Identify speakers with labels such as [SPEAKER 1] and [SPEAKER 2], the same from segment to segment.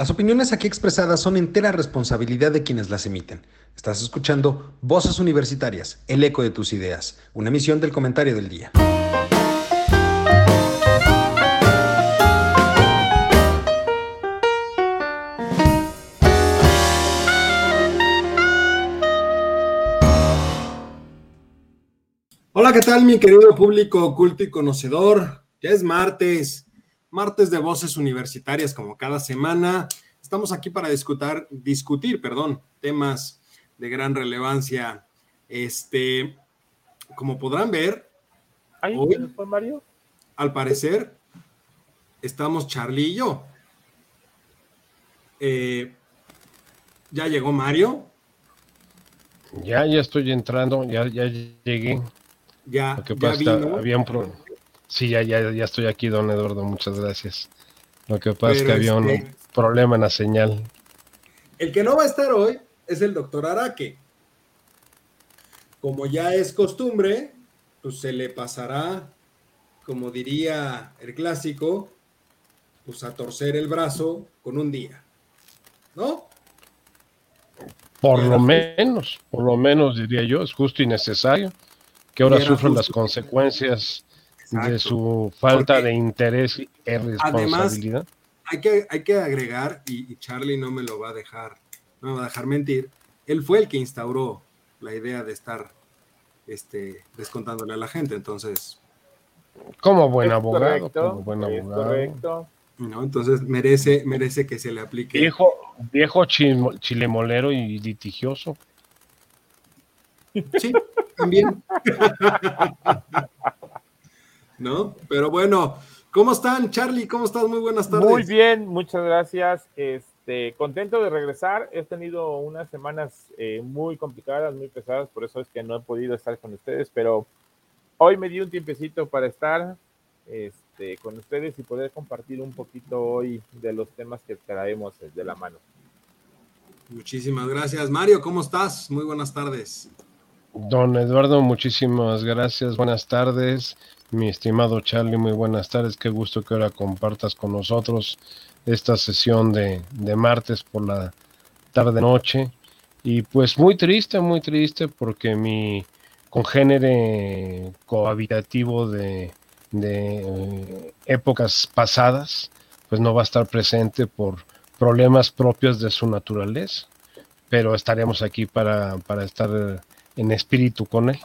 [SPEAKER 1] Las opiniones aquí expresadas son entera responsabilidad de quienes las emiten. Estás escuchando Voces Universitarias, el eco de tus ideas, una emisión del comentario del día. Hola, ¿qué tal mi querido público culto y conocedor? Ya es martes martes de voces universitarias como cada semana. Estamos aquí para discutir, discutir, perdón, temas de gran relevancia. Este, como podrán ver, hoy, Mario? al parecer, estamos Charlie y yo. Eh, ya llegó Mario.
[SPEAKER 2] Ya, ya estoy entrando, ya, ya llegué.
[SPEAKER 1] Ya,
[SPEAKER 2] ya había un problema. Sí, ya, ya, ya estoy aquí, don Eduardo, muchas gracias. Lo que pasa es que había un este, problema en la señal.
[SPEAKER 1] El que no va a estar hoy es el doctor Araque. Como ya es costumbre, pues se le pasará, como diría el clásico, pues a torcer el brazo con un día. ¿No?
[SPEAKER 2] Por lo menos, por lo menos diría yo, es justo y necesario que ahora sufran las consecuencias de su falta de interés y responsabilidad.
[SPEAKER 1] Además, hay que, hay que agregar, y, Charlie no me lo va a dejar, no me va a dejar mentir, él fue el que instauró la idea de estar este, descontándole a la gente, entonces...
[SPEAKER 2] Como buen abogado, como buen abogado.
[SPEAKER 1] Correcto. ¿no? Entonces merece, merece que se le aplique.
[SPEAKER 2] Viejo, viejo chilemolero y litigioso.
[SPEAKER 1] Sí, también. ¿no? Pero bueno, ¿cómo están, Charlie? ¿Cómo estás? Muy buenas tardes.
[SPEAKER 3] Muy bien, muchas gracias. Este, contento de regresar. He tenido unas semanas eh, muy complicadas, muy pesadas, por eso es que no he podido estar con ustedes, pero hoy me di un tiempecito para estar este, con ustedes y poder compartir un poquito hoy de los temas que traemos de la mano.
[SPEAKER 1] Muchísimas gracias. Mario, ¿cómo estás? Muy buenas tardes.
[SPEAKER 2] Don Eduardo, muchísimas gracias. Buenas tardes. Mi estimado Charlie, muy buenas tardes. Qué gusto que ahora compartas con nosotros esta sesión de, martes por la tarde-noche. Y pues muy triste, muy triste porque mi congénere cohabitativo de, de eh, épocas pasadas, pues no va a estar presente por problemas propios de su naturaleza, pero estaremos aquí para, para estar en espíritu con él.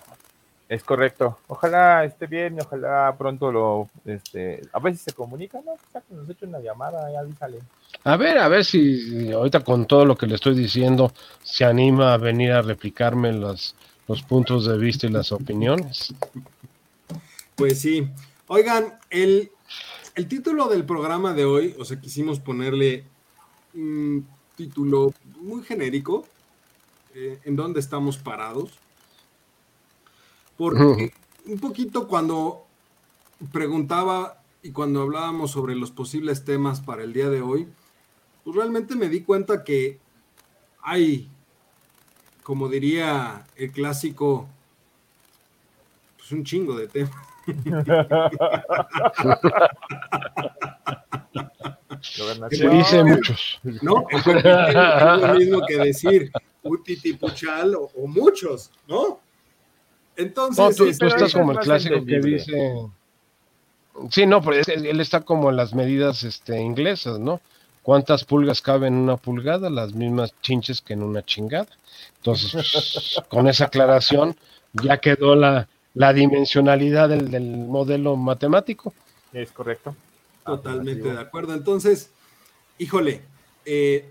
[SPEAKER 3] Es correcto. Ojalá esté bien y ojalá pronto lo, este, a ver si se comunica, ¿no? O sea, que nos eche una llamada y avísale.
[SPEAKER 2] A ver, a ver si ahorita con todo lo que le estoy diciendo se anima a venir a replicarme los, los puntos de vista y las opiniones.
[SPEAKER 1] Pues sí. Oigan, el, el título del programa de hoy, o sea, quisimos ponerle un título muy genérico, eh, en dónde estamos parados porque un poquito cuando preguntaba y cuando hablábamos sobre los posibles temas para el día de hoy, pues realmente me di cuenta que hay, como diría el clásico, pues un chingo de temas.
[SPEAKER 2] Se dice muchos.
[SPEAKER 1] No, es lo mismo que decir Utiti Puchal o, o muchos, ¿no? Entonces,
[SPEAKER 2] tú, estás como el clásico que dice. Sí, no, pero él está como en las medidas este, inglesas, ¿no? ¿Cuántas pulgas caben en una pulgada? Las mismas chinches que en una chingada. Entonces, pues, con esa aclaración, ya quedó la, la dimensionalidad del, modelo matemático.
[SPEAKER 3] Es correcto.
[SPEAKER 1] Totalmente de acuerdo. Entonces, híjole, eh,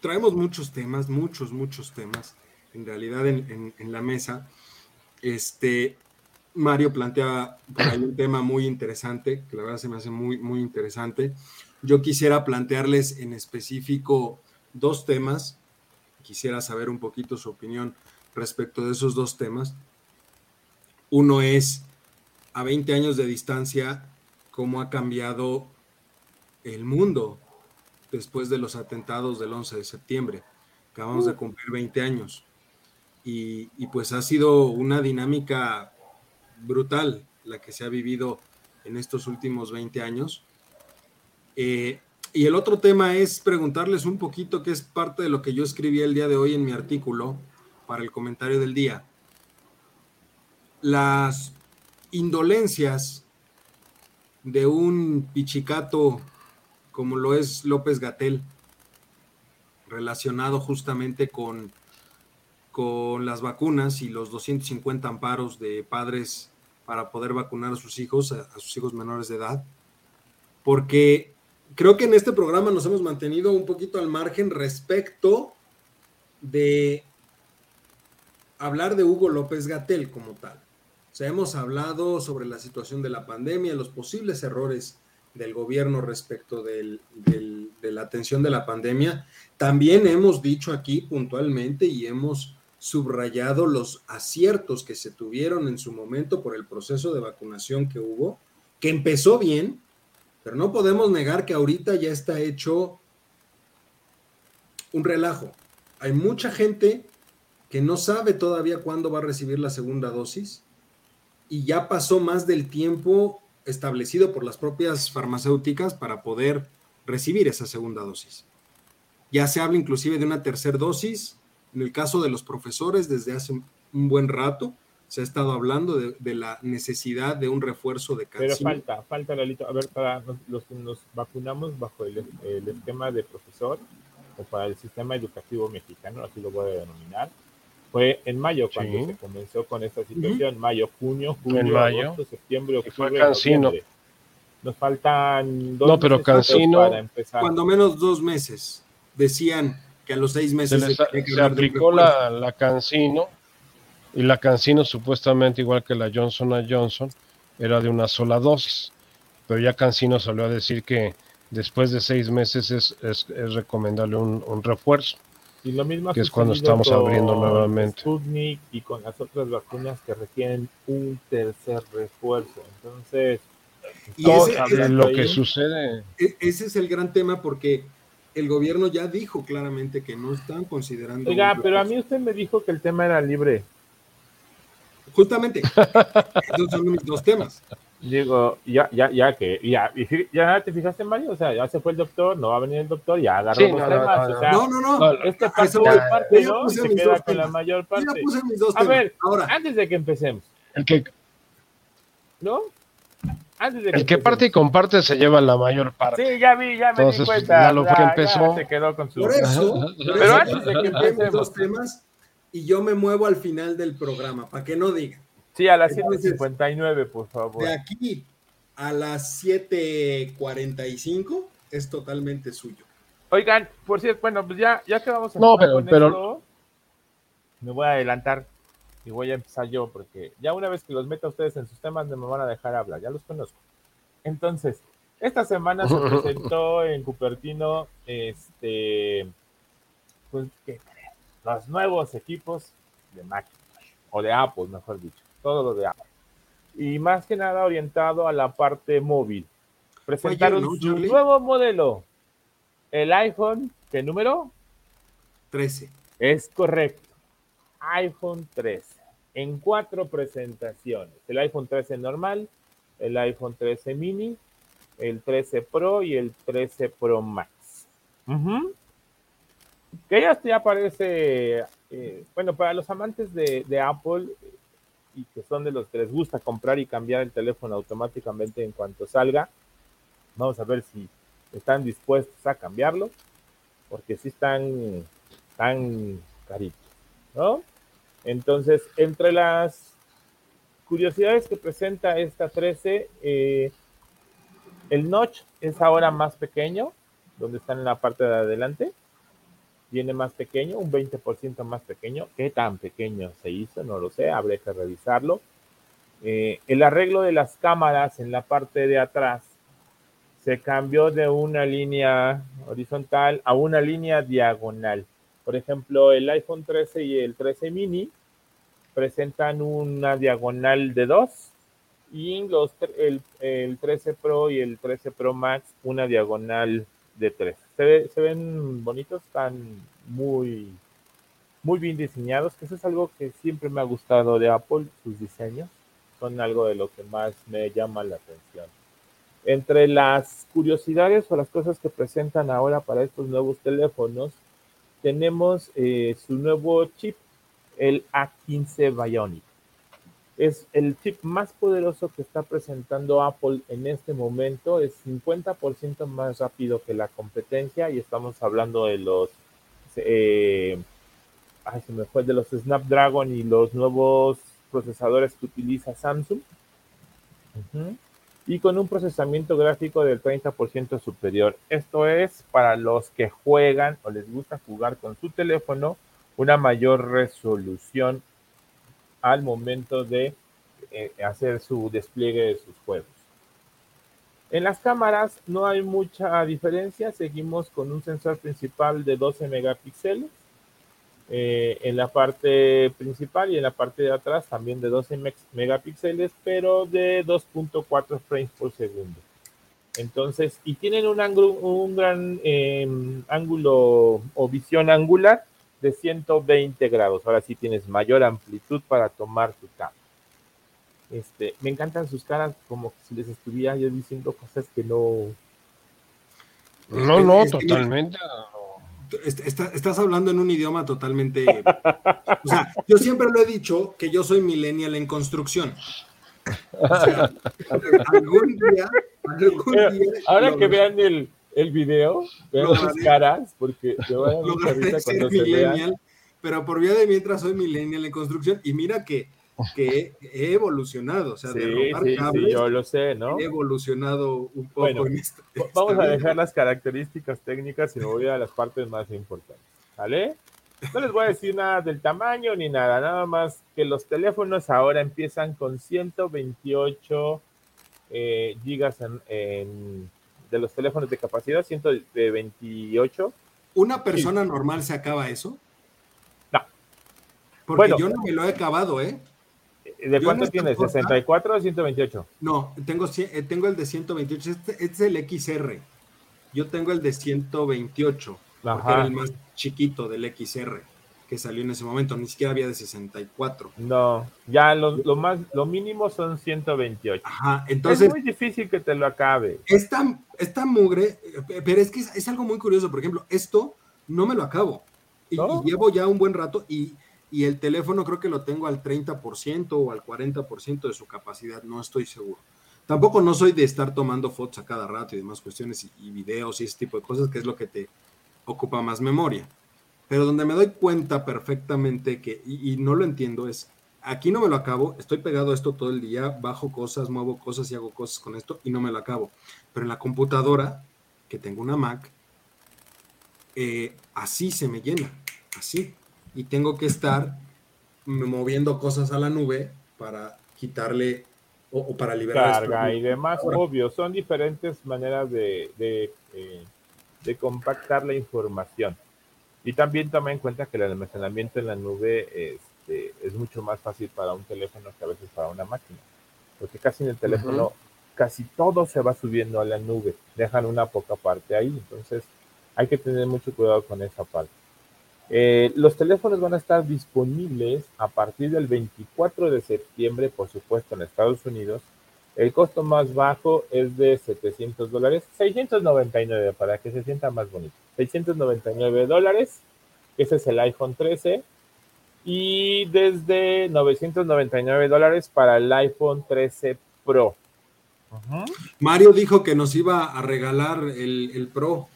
[SPEAKER 1] traemos muchos temas, muchos, muchos temas, en realidad en, en la mesa. Este, Mario plantea por ahí un tema muy interesante, que la verdad se me hace muy, muy interesante. Yo quisiera plantearles en específico dos temas. Quisiera saber un poquito su opinión respecto de esos dos temas. Uno es, a 20 años de distancia, cómo ha cambiado el mundo después de los atentados del 11 de septiembre. Acabamos de cumplir 20 años y, pues ha sido una dinámica brutal la que se ha vivido en estos últimos 20 años. Eh, y el otro tema es preguntarles un poquito, que es parte de lo que yo escribí el día de hoy en mi artículo para el comentario del día. Las indolencias de un pichicato como lo es López Gatel, relacionado justamente con, con las vacunas y los 250 amparos de padres para poder vacunar a sus hijos, a, sus hijos menores de edad, porque creo que en este programa nos hemos mantenido un poquito al margen respecto de hablar de Hugo López Gatel como tal. O sea, hemos hablado sobre la situación de la pandemia, los posibles errores del gobierno respecto de la atención de la pandemia. También hemos dicho aquí puntualmente y hemos subrayado los aciertos que se tuvieron en su momento por el proceso de vacunación que hubo, que empezó bien, pero no podemos negar que ahorita ya está hecho un relajo. Hay mucha gente que no sabe todavía cuándo va a recibir la segunda dosis y ya pasó más del tiempo establecido por las propias farmacéuticas para poder recibir esa segunda dosis. Ya se habla inclusive de una tercera dosis. En el caso de los profesores, desde hace un buen rato se ha estado hablando de, la necesidad de un refuerzo de
[SPEAKER 3] calcio. Pero falta, falta, Lalito. A ver, para los que nos vacunamos bajo el, el esquema de profesor o para el sistema educativo mexicano, así lo voy a denominar, fue en mayo cuando se comenzó con esta situación, mayo, junio, julio, agosto, septiembre, octubre, noviembre. Nos faltan
[SPEAKER 2] dos No, pero Cancino
[SPEAKER 1] para empezar. Cuando menos dos meses. Decían que a los seis meses
[SPEAKER 2] se, aplicó la, la Cancino y la Cancino supuestamente igual que la Johnson Johnson era de una sola dosis, pero ya Cancino salió a decir que después de seis meses es, es, es recomendable un, un refuerzo.
[SPEAKER 3] Y lo mismo
[SPEAKER 2] que es cuando estamos abriendo nuevamente.
[SPEAKER 3] Sputnik y con las otras vacunas que requieren un tercer refuerzo. Entonces,
[SPEAKER 2] y ese, es lo que sucede.
[SPEAKER 1] E, ese es el gran tema porque el gobierno ya dijo claramente que no están considerando.
[SPEAKER 3] Oiga, pero a mí usted me dijo que el tema era libre.
[SPEAKER 1] Justamente, esos son mis dos temas.
[SPEAKER 3] Digo, ya, ya, ya que, ya, ya te fijaste, Mario, o sea, ya se fue el doctor, no va a venir el doctor, ya agarró los no, temas, o sea,
[SPEAKER 1] no, no, no,
[SPEAKER 3] esta parte, parte, ¿no? Se queda con la mayor parte. a ver, Ahora. antes de que empecemos.
[SPEAKER 2] El que,
[SPEAKER 3] ¿no?
[SPEAKER 2] Antes de que el que parte y comparte se lleva la mayor parte.
[SPEAKER 3] Sí, ya vi, ya me Entonces, di cuenta.
[SPEAKER 2] Ya lo que empezó.
[SPEAKER 3] se quedó con su.
[SPEAKER 1] Por eso, pero antes de que empecemos dos temas, y yo me muevo al final del programa, para que no digan.
[SPEAKER 3] Sí, a las 7.59, por favor.
[SPEAKER 1] De aquí a las 7.45 es totalmente suyo.
[SPEAKER 3] Oigan, por cierto, bueno, pues ya, ya que vamos a
[SPEAKER 2] no, pero, pero...
[SPEAKER 3] me voy a adelantar y voy a empezar yo, porque ya una vez que los meta ustedes en sus temas, no me van a dejar hablar, ya los conozco. Entonces, esta semana se presentó en Cupertino, este, pues, los nuevos equipos de Macintosh, o de Apple, mejor dicho todo lo de Apple. Y más que nada orientado a la parte móvil. Presentaron su nuevo modelo, el iPhone, ¿qué número?
[SPEAKER 1] 13.
[SPEAKER 3] Es correcto. iPhone 13. En cuatro presentaciones. El iPhone 13 normal, el iPhone 13 mini, el 13 Pro y el 13 Pro Max. Que ya, ya aparece, eh, bueno, para los amantes de, Apple, y que son de los que les gusta comprar y cambiar el teléfono automáticamente en cuanto salga. Vamos a ver si están dispuestos a cambiarlo, porque sí están tan caritos, ¿no? Entonces, entre las curiosidades que presenta esta 13, eh, el notch es ahora más pequeño, donde están en la parte de adelante viene más pequeño, un 20% más pequeño. ¿Qué tan pequeño se hizo? No lo sé, habría que revisarlo. Eh, el arreglo de las cámaras en la parte de atrás se cambió de una línea horizontal a una línea diagonal. Por ejemplo, el iPhone 13 y el 13 mini presentan una diagonal de 2 y los, el, el 13 Pro y el 13 Pro Max una diagonal de 3 se, ven bonitos, están muy, muy bien diseñados, que eso es algo que siempre me ha gustado de Apple, sus diseños son algo de lo que más me llama la atención. Entre las curiosidades o las cosas que presentan ahora para estos nuevos teléfonos, tenemos eh, su nuevo chip, el A15 Bionic. Es el chip más poderoso que está presentando Apple en este momento. Es 50% más rápido que la competencia y estamos hablando de los, eh, ay, se me fue, de los Snapdragon y los nuevos procesadores que utiliza Samsung. Y con un procesamiento gráfico del 30% superior. Esto es para los que juegan o les gusta jugar con su teléfono una mayor resolución al momento de eh, hacer su despliegue de sus juegos. En las cámaras no hay mucha diferencia, seguimos con un sensor principal de 12 megapíxeles eh, en la parte principal y en la parte de atrás también de 12 megapíxeles, pero de 2.4 frames por segundo. Entonces, y tienen un, gran em, ángulo o visión angular de 120 grados. Ahora sí tienes mayor amplitud para tomar tu cámara. Este, me encantan sus caras como si les estuviera yo diciendo cosas que no.
[SPEAKER 2] No, no, totalmente.
[SPEAKER 1] estás hablando en un idioma totalmente. o sea, yo siempre lo he dicho que yo soy millennial en construcción.
[SPEAKER 3] algún día, algún día ahora que vean el, el video, vean sus caras, porque te van a
[SPEAKER 1] cuando se vean. Pero por vía de mientras soy millennial en construcción, y mira que que he evolucionado, o sea, de
[SPEAKER 3] romper cables, yo lo sé, ¿no?
[SPEAKER 1] He evolucionado un poco en
[SPEAKER 3] esto. Vamos a dejar las características técnicas y me voy a las partes más importantes, ¿vale? No les voy a decir nada del tamaño ni nada, nada más que los teléfonos ahora empiezan con 128 eh, gigas en, de los teléfonos de capacidad, 128.
[SPEAKER 1] ¿Una persona normal se acaba eso?
[SPEAKER 3] No.
[SPEAKER 1] Porque yo no me lo he acabado, ¿eh?
[SPEAKER 3] ¿De cuánto tienes? ¿64 o 128?
[SPEAKER 1] No, tengo, eh, tengo el de 128. Este, este, es el XR. Yo tengo el de 128. Porque era el más chiquito del XR que salió en ese momento. Ni siquiera había de 64.
[SPEAKER 3] No, ya lo, más, lo mínimo son 128.
[SPEAKER 1] Ajá, entonces.
[SPEAKER 3] Es muy difícil que te lo acabe.
[SPEAKER 1] Esta, esta mugre, eh, pero es que es, algo muy curioso. Por ejemplo, esto no me lo acabo. y llevo ya un buen rato y y el teléfono creo que lo tengo al 30% o al 40% de su capacidad, no estoy seguro. Tampoco no soy de estar tomando fotos a cada rato y demás cuestiones y, videos y ese tipo de cosas, que es lo que te ocupa más memoria. Pero donde me doy cuenta perfectamente que, y, y no lo entiendo, es, aquí no me lo acabo, estoy pegado a esto todo el día, bajo cosas, muevo cosas y hago cosas con esto y no me lo acabo. Pero en la computadora, que tengo una Mac, eh, así se me llena, así y tengo que estar moviendo cosas a la nube para quitarle o, para liberar
[SPEAKER 3] carga y demás, obvio, son diferentes maneras de, de, eh, de, compactar la información. Y también toma en cuenta que el almacenamiento en la nube este, es mucho más fácil para un teléfono que a veces para una máquina, porque casi en el teléfono casi todo se va subiendo a la nube, dejan una poca parte ahí, entonces hay que tener mucho cuidado con esa parte. Eh, los teléfonos van a estar disponibles a partir del 24 de septiembre, por supuesto, en Estados Unidos. El costo más bajo es de 700 dólares, 699 para que se sienta más bonito. 699 dólares, ese es el iPhone 13. Y desde 999 dólares para el iPhone 13 Pro.
[SPEAKER 1] Mario dijo que nos iba a regalar el, Pro.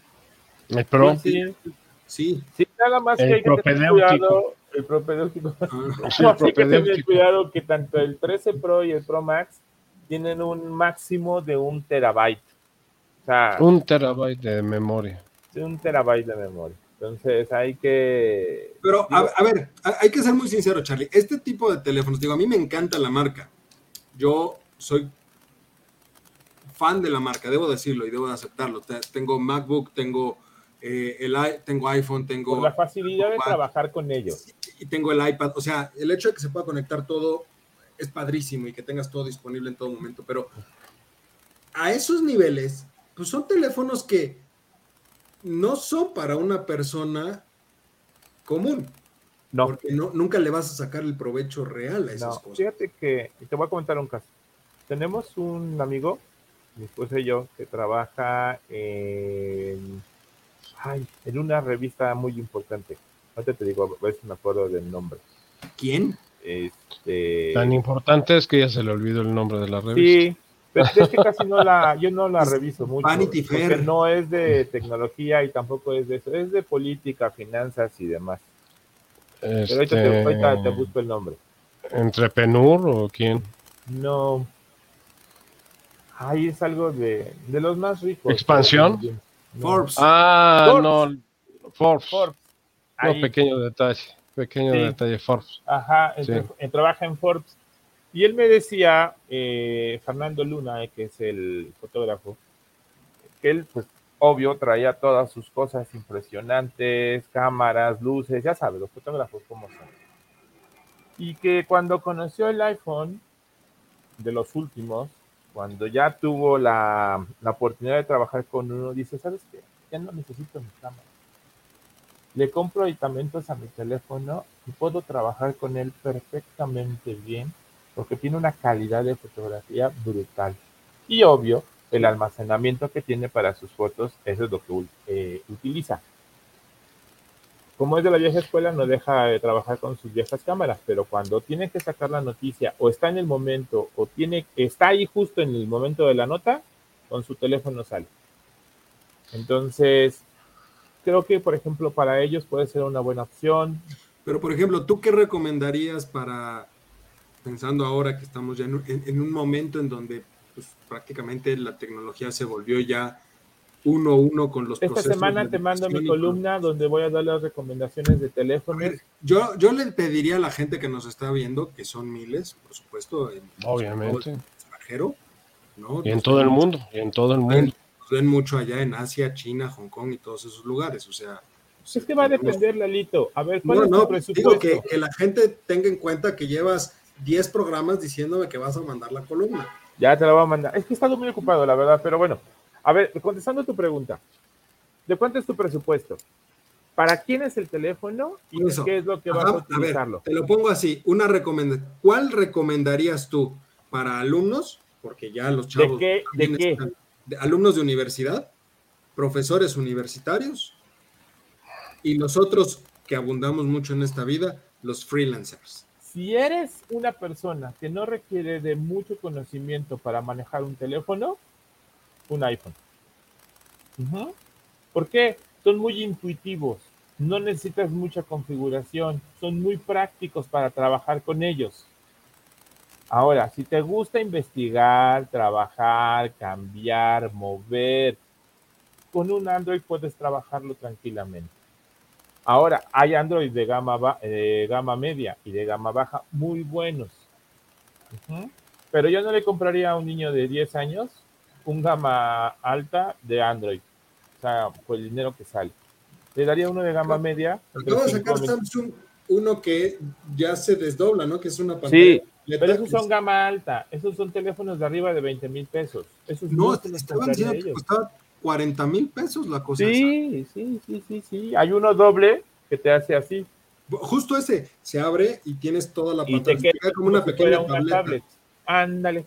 [SPEAKER 2] El Pro.
[SPEAKER 1] Sí. Sí.
[SPEAKER 3] nada más que hay que tener cuidado. El propedéutico. Ah, hay que tener cuidado que tanto el 13 Pro y el Pro Max tienen un máximo de un terabyte.
[SPEAKER 2] O sea, un terabyte de memoria.
[SPEAKER 3] Un terabyte de memoria. Entonces hay que.
[SPEAKER 1] Pero, a, ver, hay que ser muy sincero, Charlie. Este tipo de teléfonos, digo, a mí me encanta la marca. Yo soy fan de la marca, debo decirlo y debo de aceptarlo. Tengo MacBook, tengo eh, el, tengo iPhone, tengo...
[SPEAKER 3] Por la facilidad de trabajar con ellos.
[SPEAKER 1] Y tengo el iPad, o sea, el hecho de que se pueda conectar todo es padrísimo y que tengas todo disponible en todo momento, pero a esos niveles, pues son teléfonos que no son para una persona común. No. Porque no, nunca le vas a sacar el provecho real a esas cosas.
[SPEAKER 3] Fíjate que, te voy a comentar un caso. Tenemos un amigo mi esposa y yo, que trabaja en, ay, en una revista muy importante. Ahorita te digo, a ver si me acuerdo del nombre.
[SPEAKER 1] ¿Quién?
[SPEAKER 3] Este...
[SPEAKER 2] Tan importante es que ya se le olvidó el nombre de la revista.
[SPEAKER 3] Sí, pero es que casi no la, yo no la reviso mucho.
[SPEAKER 1] Vanity
[SPEAKER 3] porque
[SPEAKER 1] Fair.
[SPEAKER 3] no es de tecnología y tampoco es de eso, es de política, finanzas y demás. Pero ahorita te,
[SPEAKER 2] Este,
[SPEAKER 3] ahorita te busco el nombre.
[SPEAKER 2] ¿Entrepenur o quién?
[SPEAKER 3] No. Ay, es algo de, de los más ricos.
[SPEAKER 2] ¿Expansión?
[SPEAKER 3] No.
[SPEAKER 1] Forbes.
[SPEAKER 2] Ah,
[SPEAKER 3] Forbes.
[SPEAKER 2] no, Forbes.
[SPEAKER 3] Forbes.
[SPEAKER 2] No,
[SPEAKER 3] Ahí.
[SPEAKER 2] pequeño detalle, pequeño
[SPEAKER 3] Sí.
[SPEAKER 2] detalle, Forbes.
[SPEAKER 3] Ajá, entre- trabaja en Forbes. Y él me decía, eh, Fernando Luna, eh, que es el fotógrafo, que él, pues, obvio, traía todas sus cosas impresionantes, cámaras, luces, ya sabes, los fotógrafos cómo son. Y que cuando conoció el iPhone, de los últimos, cuando ya tuvo la, la oportunidad de trabajar con uno, dice, ¿sabes qué? Ya no necesito mi cámara le compro aditamentos a mi teléfono y puedo trabajar con él perfectamente bien porque tiene una calidad de fotografía brutal. Y obvio, el almacenamiento que tiene para sus fotos, eso es lo que eh, utiliza. Como es de la vieja escuela, no deja de trabajar con sus viejas cámaras, pero cuando tiene que sacar la noticia o está en el momento o tiene está ahí justo en el momento de la nota, con su teléfono sale. Entonces, creo que, por ejemplo, para ellos puede ser una buena opción.
[SPEAKER 1] Pero, por ejemplo, ¿tú qué recomendarías para, pensando ahora que estamos ya en, un- en- en un momento en donde pues, prácticamente la tecnología se volvió ya uno a uno con los
[SPEAKER 3] Esta
[SPEAKER 1] procesos
[SPEAKER 3] semana te mando mi columna donde voy a dar las recomendaciones de teléfonos.
[SPEAKER 1] Yo, yo le pediría a la gente que nos está viendo, que son miles, por supuesto, en,
[SPEAKER 2] Obviamente.
[SPEAKER 1] en el extranjero, ¿no?
[SPEAKER 2] Y en
[SPEAKER 1] Nos
[SPEAKER 2] todo
[SPEAKER 1] ven-
[SPEAKER 2] el mundo, y en todo el mundo.
[SPEAKER 1] nos ven mucho allá en Asia, China, Hong Kong y todos esos lugares, o sea...
[SPEAKER 3] Es que va a depender, Lalito. A ver, ¿cuál
[SPEAKER 1] No,
[SPEAKER 3] es tu
[SPEAKER 1] no,
[SPEAKER 3] presupuesto?
[SPEAKER 1] digo que, que la gente tenga en cuenta que llevas 10 programas diciéndome que vas a mandar la columna.
[SPEAKER 3] Ya te la voy a mandar. Es que he estado muy ocupado, la verdad, pero bueno. A ver, contestando tu pregunta. ¿De cuánto es tu presupuesto? ¿Para quién es el teléfono y
[SPEAKER 1] eso.
[SPEAKER 3] qué es lo que vas
[SPEAKER 1] Ajá,
[SPEAKER 3] a
[SPEAKER 1] a ver,
[SPEAKER 3] utilizarlo?
[SPEAKER 1] te lo pongo así, una recomendación. ¿Cuál recomendarías tú para alumnos? Porque ya los chavos...
[SPEAKER 3] qué? ¿De qué?
[SPEAKER 1] están- de alumnos de universidad, profesores universitarios y los otros que abundamos mucho en esta vida, los freelancers.
[SPEAKER 3] Si eres una persona que no requiere de mucho conocimiento para manejar un teléfono, un iPhone. Ujú. ¿Por qué? Son muy intuitivos, no necesitas mucha configuración, son muy prácticos para trabajar con ellos. Ahora, si te gusta investigar, trabajar, cambiar, mover, con un Android puedes trabajarlo tranquilamente. Ahora, hay Android de gama, ba- eh, gama media y de gama baja muy buenos. Ujú. Pero yo no le compraría a un niño de 10 años un gama alta de Android. O sea, por el dinero que sale. Le daría uno de gama media.
[SPEAKER 1] Acaba de sacar. Samsung uno que ya se desdobla, ¿no? Que es una pantalla.
[SPEAKER 3] Sí, pero esos son gama alta. Esos son teléfonos de arriba de 20 mil pesos. Esos
[SPEAKER 1] No,
[SPEAKER 3] los
[SPEAKER 1] estaban diciendo que costaba 40 mil pesos la cosa. esa.
[SPEAKER 3] Sí, sí, sí, sí, sí. Hay uno doble que te hace así.
[SPEAKER 1] Justo ese, se abre y tienes toda la
[SPEAKER 3] y te
[SPEAKER 1] pantalla.
[SPEAKER 3] queda
[SPEAKER 1] como una pequeña
[SPEAKER 3] fuera una
[SPEAKER 1] tableta.
[SPEAKER 3] tablet. Ándale.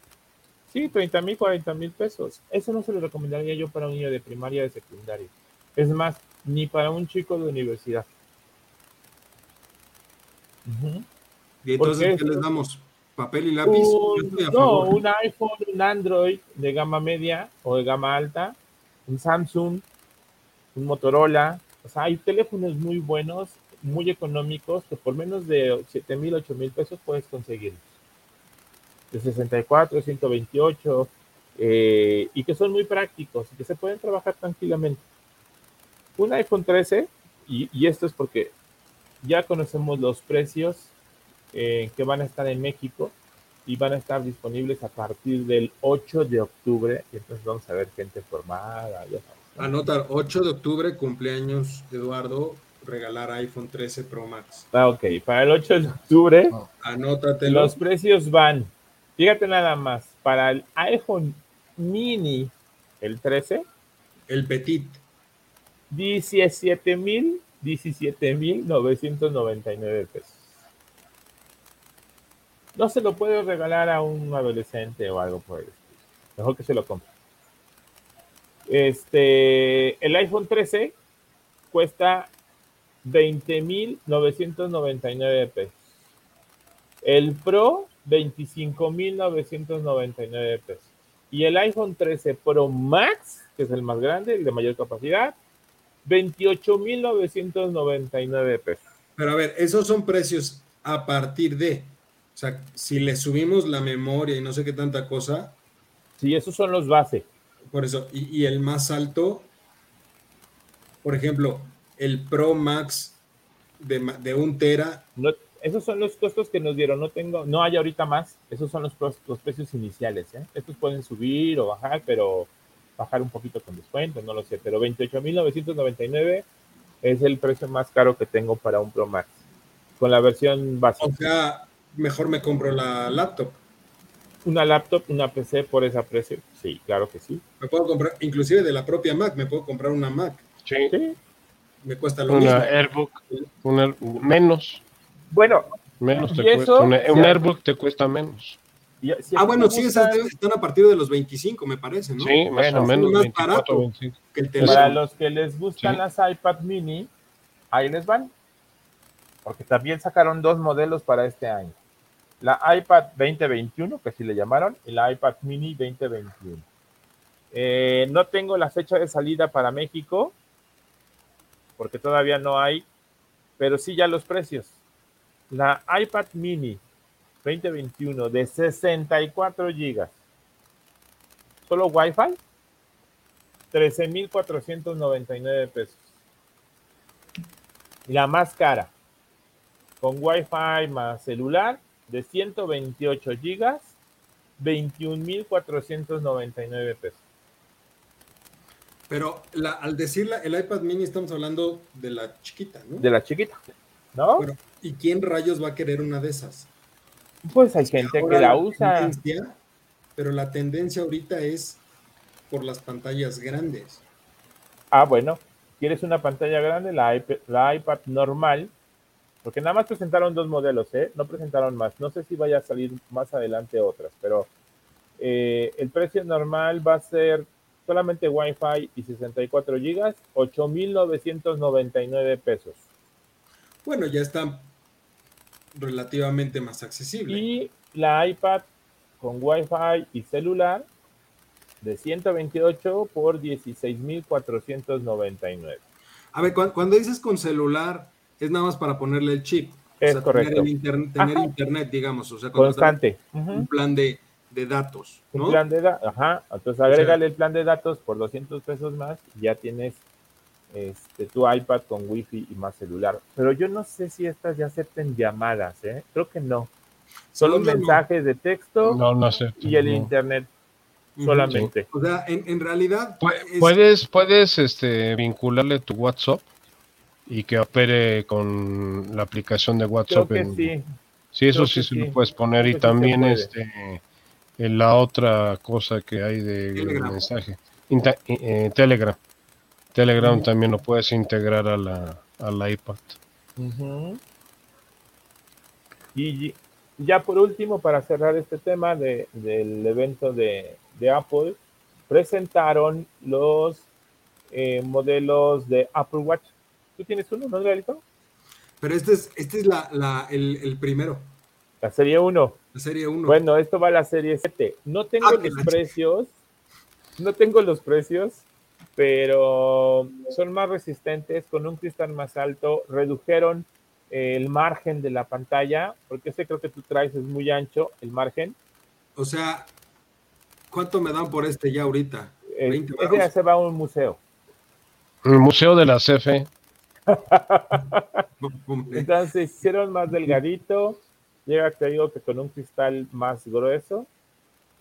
[SPEAKER 3] Sí, 30 mil, 40 mil pesos. Eso no se lo recomendaría yo para un niño de primaria de secundaria. Es más, ni para un chico de universidad.
[SPEAKER 1] Y entonces,
[SPEAKER 3] ¿Por
[SPEAKER 1] ¿qué les damos? ¿Papel y lápiz?
[SPEAKER 3] Un- no, un iPhone, un Android de gama media o de gama alta, un Samsung, un Motorola. O sea, hay teléfonos muy buenos, muy económicos, que por menos de 7 mil, 8 mil pesos puedes conseguir. De 64, 128, eh, y que son muy prácticos y que se pueden trabajar tranquilamente. Un iPhone 13, y, y esto es porque ya conocemos los precios eh, que van a estar en México y van a estar disponibles a partir del 8 de octubre. Y entonces vamos a ver gente formada. Ya sabes, ¿no?
[SPEAKER 1] Anotar 8 de octubre, cumpleaños Eduardo, regalar iPhone 13 Pro Max.
[SPEAKER 3] Ah, ok, para el 8 de octubre
[SPEAKER 1] Anótatelo.
[SPEAKER 3] los precios van, fíjate nada más, para el iPhone mini, el 13,
[SPEAKER 1] El Petit.
[SPEAKER 3] 17 mil, 17 mil 999 pesos. No se lo puedes regalar a un adolescente o algo por el estilo. Mejor que se lo compre. Este, el iPhone 13 cuesta 20.999 pesos. El Pro, 25.999 pesos. Y el iPhone 13 Pro Max, que es el más grande, el de mayor capacidad, 28.999 pesos.
[SPEAKER 1] Pero a ver, esos son precios a partir de, o sea, si le subimos la memoria y no sé qué tanta cosa.
[SPEAKER 3] Sí, esos son los base.
[SPEAKER 1] Por eso, y, y el más alto, por ejemplo, el Pro Max de, de un tera.
[SPEAKER 3] No, esos son los costos que nos dieron. No tengo, no hay ahorita más. Esos son los, los precios iniciales. ¿eh? Estos pueden subir o bajar, pero bajar un poquito con descuento, no lo sé. Pero 28.999 es el precio más caro que tengo para un Pro Max. Con la versión básica.
[SPEAKER 1] O sea, mejor me compro la laptop.
[SPEAKER 3] Una laptop, una PC por ese precio. Sí, claro que sí.
[SPEAKER 1] Me puedo comprar, inclusive de la propia Mac, me puedo comprar una Mac.
[SPEAKER 2] Sí.
[SPEAKER 3] Sí.
[SPEAKER 1] Me cuesta lo
[SPEAKER 2] Una
[SPEAKER 1] mismo.
[SPEAKER 2] Airbook, una- menos,
[SPEAKER 3] Bueno,
[SPEAKER 2] menos te
[SPEAKER 3] ¿Y
[SPEAKER 2] cuesta.
[SPEAKER 3] eso?
[SPEAKER 2] Una- un. Airbook te cuesta menos.
[SPEAKER 3] y- si a
[SPEAKER 1] Ah, bueno, sí, esas están a partir de los 25, me parece, ¿no?
[SPEAKER 2] Sí, más o menos,
[SPEAKER 1] más
[SPEAKER 2] 24,
[SPEAKER 1] barato.
[SPEAKER 2] 25.
[SPEAKER 1] Que el
[SPEAKER 3] Para los que les gustan
[SPEAKER 2] Sí.
[SPEAKER 3] las iPad mini, ahí les van. Porque también sacaron dos modelos para este año. La iPad 2021, que así le llamaron, y la iPad mini 2021. Eh, no tengo la fecha de salida para México, porque todavía no hay, pero sí ya los precios. La iPad mini 2021 de 64 gigas, solo Wi-Fi, 13,499 pesos. Y la más cara, con Wi-Fi más celular, de 128 gigas, 21,499 pesos.
[SPEAKER 1] Pero la- al decir la- el iPad mini estamos hablando de la chiquita, ¿no?
[SPEAKER 3] De la chiquita, ¿no?
[SPEAKER 1] ¿Y quién rayos va a querer una de esas?
[SPEAKER 3] Pues hay gente que la usa.
[SPEAKER 1] tendencia- pero la tendencia ahorita es por las pantallas grandes.
[SPEAKER 3] Ah, bueno, ¿quieres una pantalla grande? La iPad, la iPad normal, porque nada más presentaron dos modelos, ¿eh? No presentaron más. No sé si vaya a salir más adelante otras, pero eh, el precio normal va a ser solamente Wi-Fi y 64 gigas, 8,999 pesos.
[SPEAKER 1] Bueno, ya está relativamente más accesible.
[SPEAKER 3] Y la iPad con Wi-Fi y celular de 128 por 16,499.
[SPEAKER 1] A ver, cu- cuando dices con celular, es nada más para ponerle el chip.
[SPEAKER 3] Es
[SPEAKER 1] o sea,
[SPEAKER 3] correcto.
[SPEAKER 1] Tener, el internet, tener internet, digamos. O sea,
[SPEAKER 3] Constante.
[SPEAKER 1] un plan de, de datos,
[SPEAKER 3] Un
[SPEAKER 1] ¿no?
[SPEAKER 3] plan de datos, ajá. Entonces agrégale el plan de datos por 200 pesos más y ya tienes este, tu iPad con Wi-Fi y más celular. Pero yo no sé si estas ya acepten llamadas, ¿eh? Creo que no. Solo
[SPEAKER 1] no.
[SPEAKER 3] mensajes de texto
[SPEAKER 2] No, no sé.
[SPEAKER 3] y el
[SPEAKER 2] no.
[SPEAKER 3] internet solamente.
[SPEAKER 1] O sea, en, en realidad.
[SPEAKER 2] Pu-
[SPEAKER 1] es-
[SPEAKER 2] Puedes, puedes este, vincularle tu WhatsApp y que opere con la aplicación de
[SPEAKER 3] Creo
[SPEAKER 2] WhatsApp.
[SPEAKER 3] que
[SPEAKER 2] en-
[SPEAKER 3] sí.
[SPEAKER 2] Sí, eso
[SPEAKER 3] creo
[SPEAKER 2] sí
[SPEAKER 3] que
[SPEAKER 2] se
[SPEAKER 3] sí.
[SPEAKER 2] lo puedes poner
[SPEAKER 3] Creo
[SPEAKER 2] y también este en la otra cosa que hay de
[SPEAKER 1] Telegram.
[SPEAKER 2] mensaje, Inta- eh, Telegram. Telegram
[SPEAKER 3] Ujú.
[SPEAKER 2] también lo puedes integrar a la, a la iPad.
[SPEAKER 3] Ujú. Y y- ya por último, para cerrar este tema de- del evento de, de Apple, presentaron los eh, modelos de Apple Watch. ¿Tú tienes uno, no, Gaelito?
[SPEAKER 1] Pero este es, este es la, la- el, el primero,
[SPEAKER 3] La serie 1.
[SPEAKER 1] la serie 1.
[SPEAKER 3] Bueno, esto va a la serie 7. No tengo
[SPEAKER 1] Ah,
[SPEAKER 3] los precios, no tengo los precios, pero son más resistentes, con un cristal más alto, redujeron eh, el margen de la pantalla, porque ese creo que tú traes es muy ancho, el margen.
[SPEAKER 1] O sea, ¿cuánto me dan por este ya ahorita?
[SPEAKER 3] Eh,
[SPEAKER 1] 20
[SPEAKER 3] ese ya se va a un museo.
[SPEAKER 2] El Museo de la CFE.
[SPEAKER 3] Entonces hicieron más delgadito, llega, te digo que con un cristal más grueso.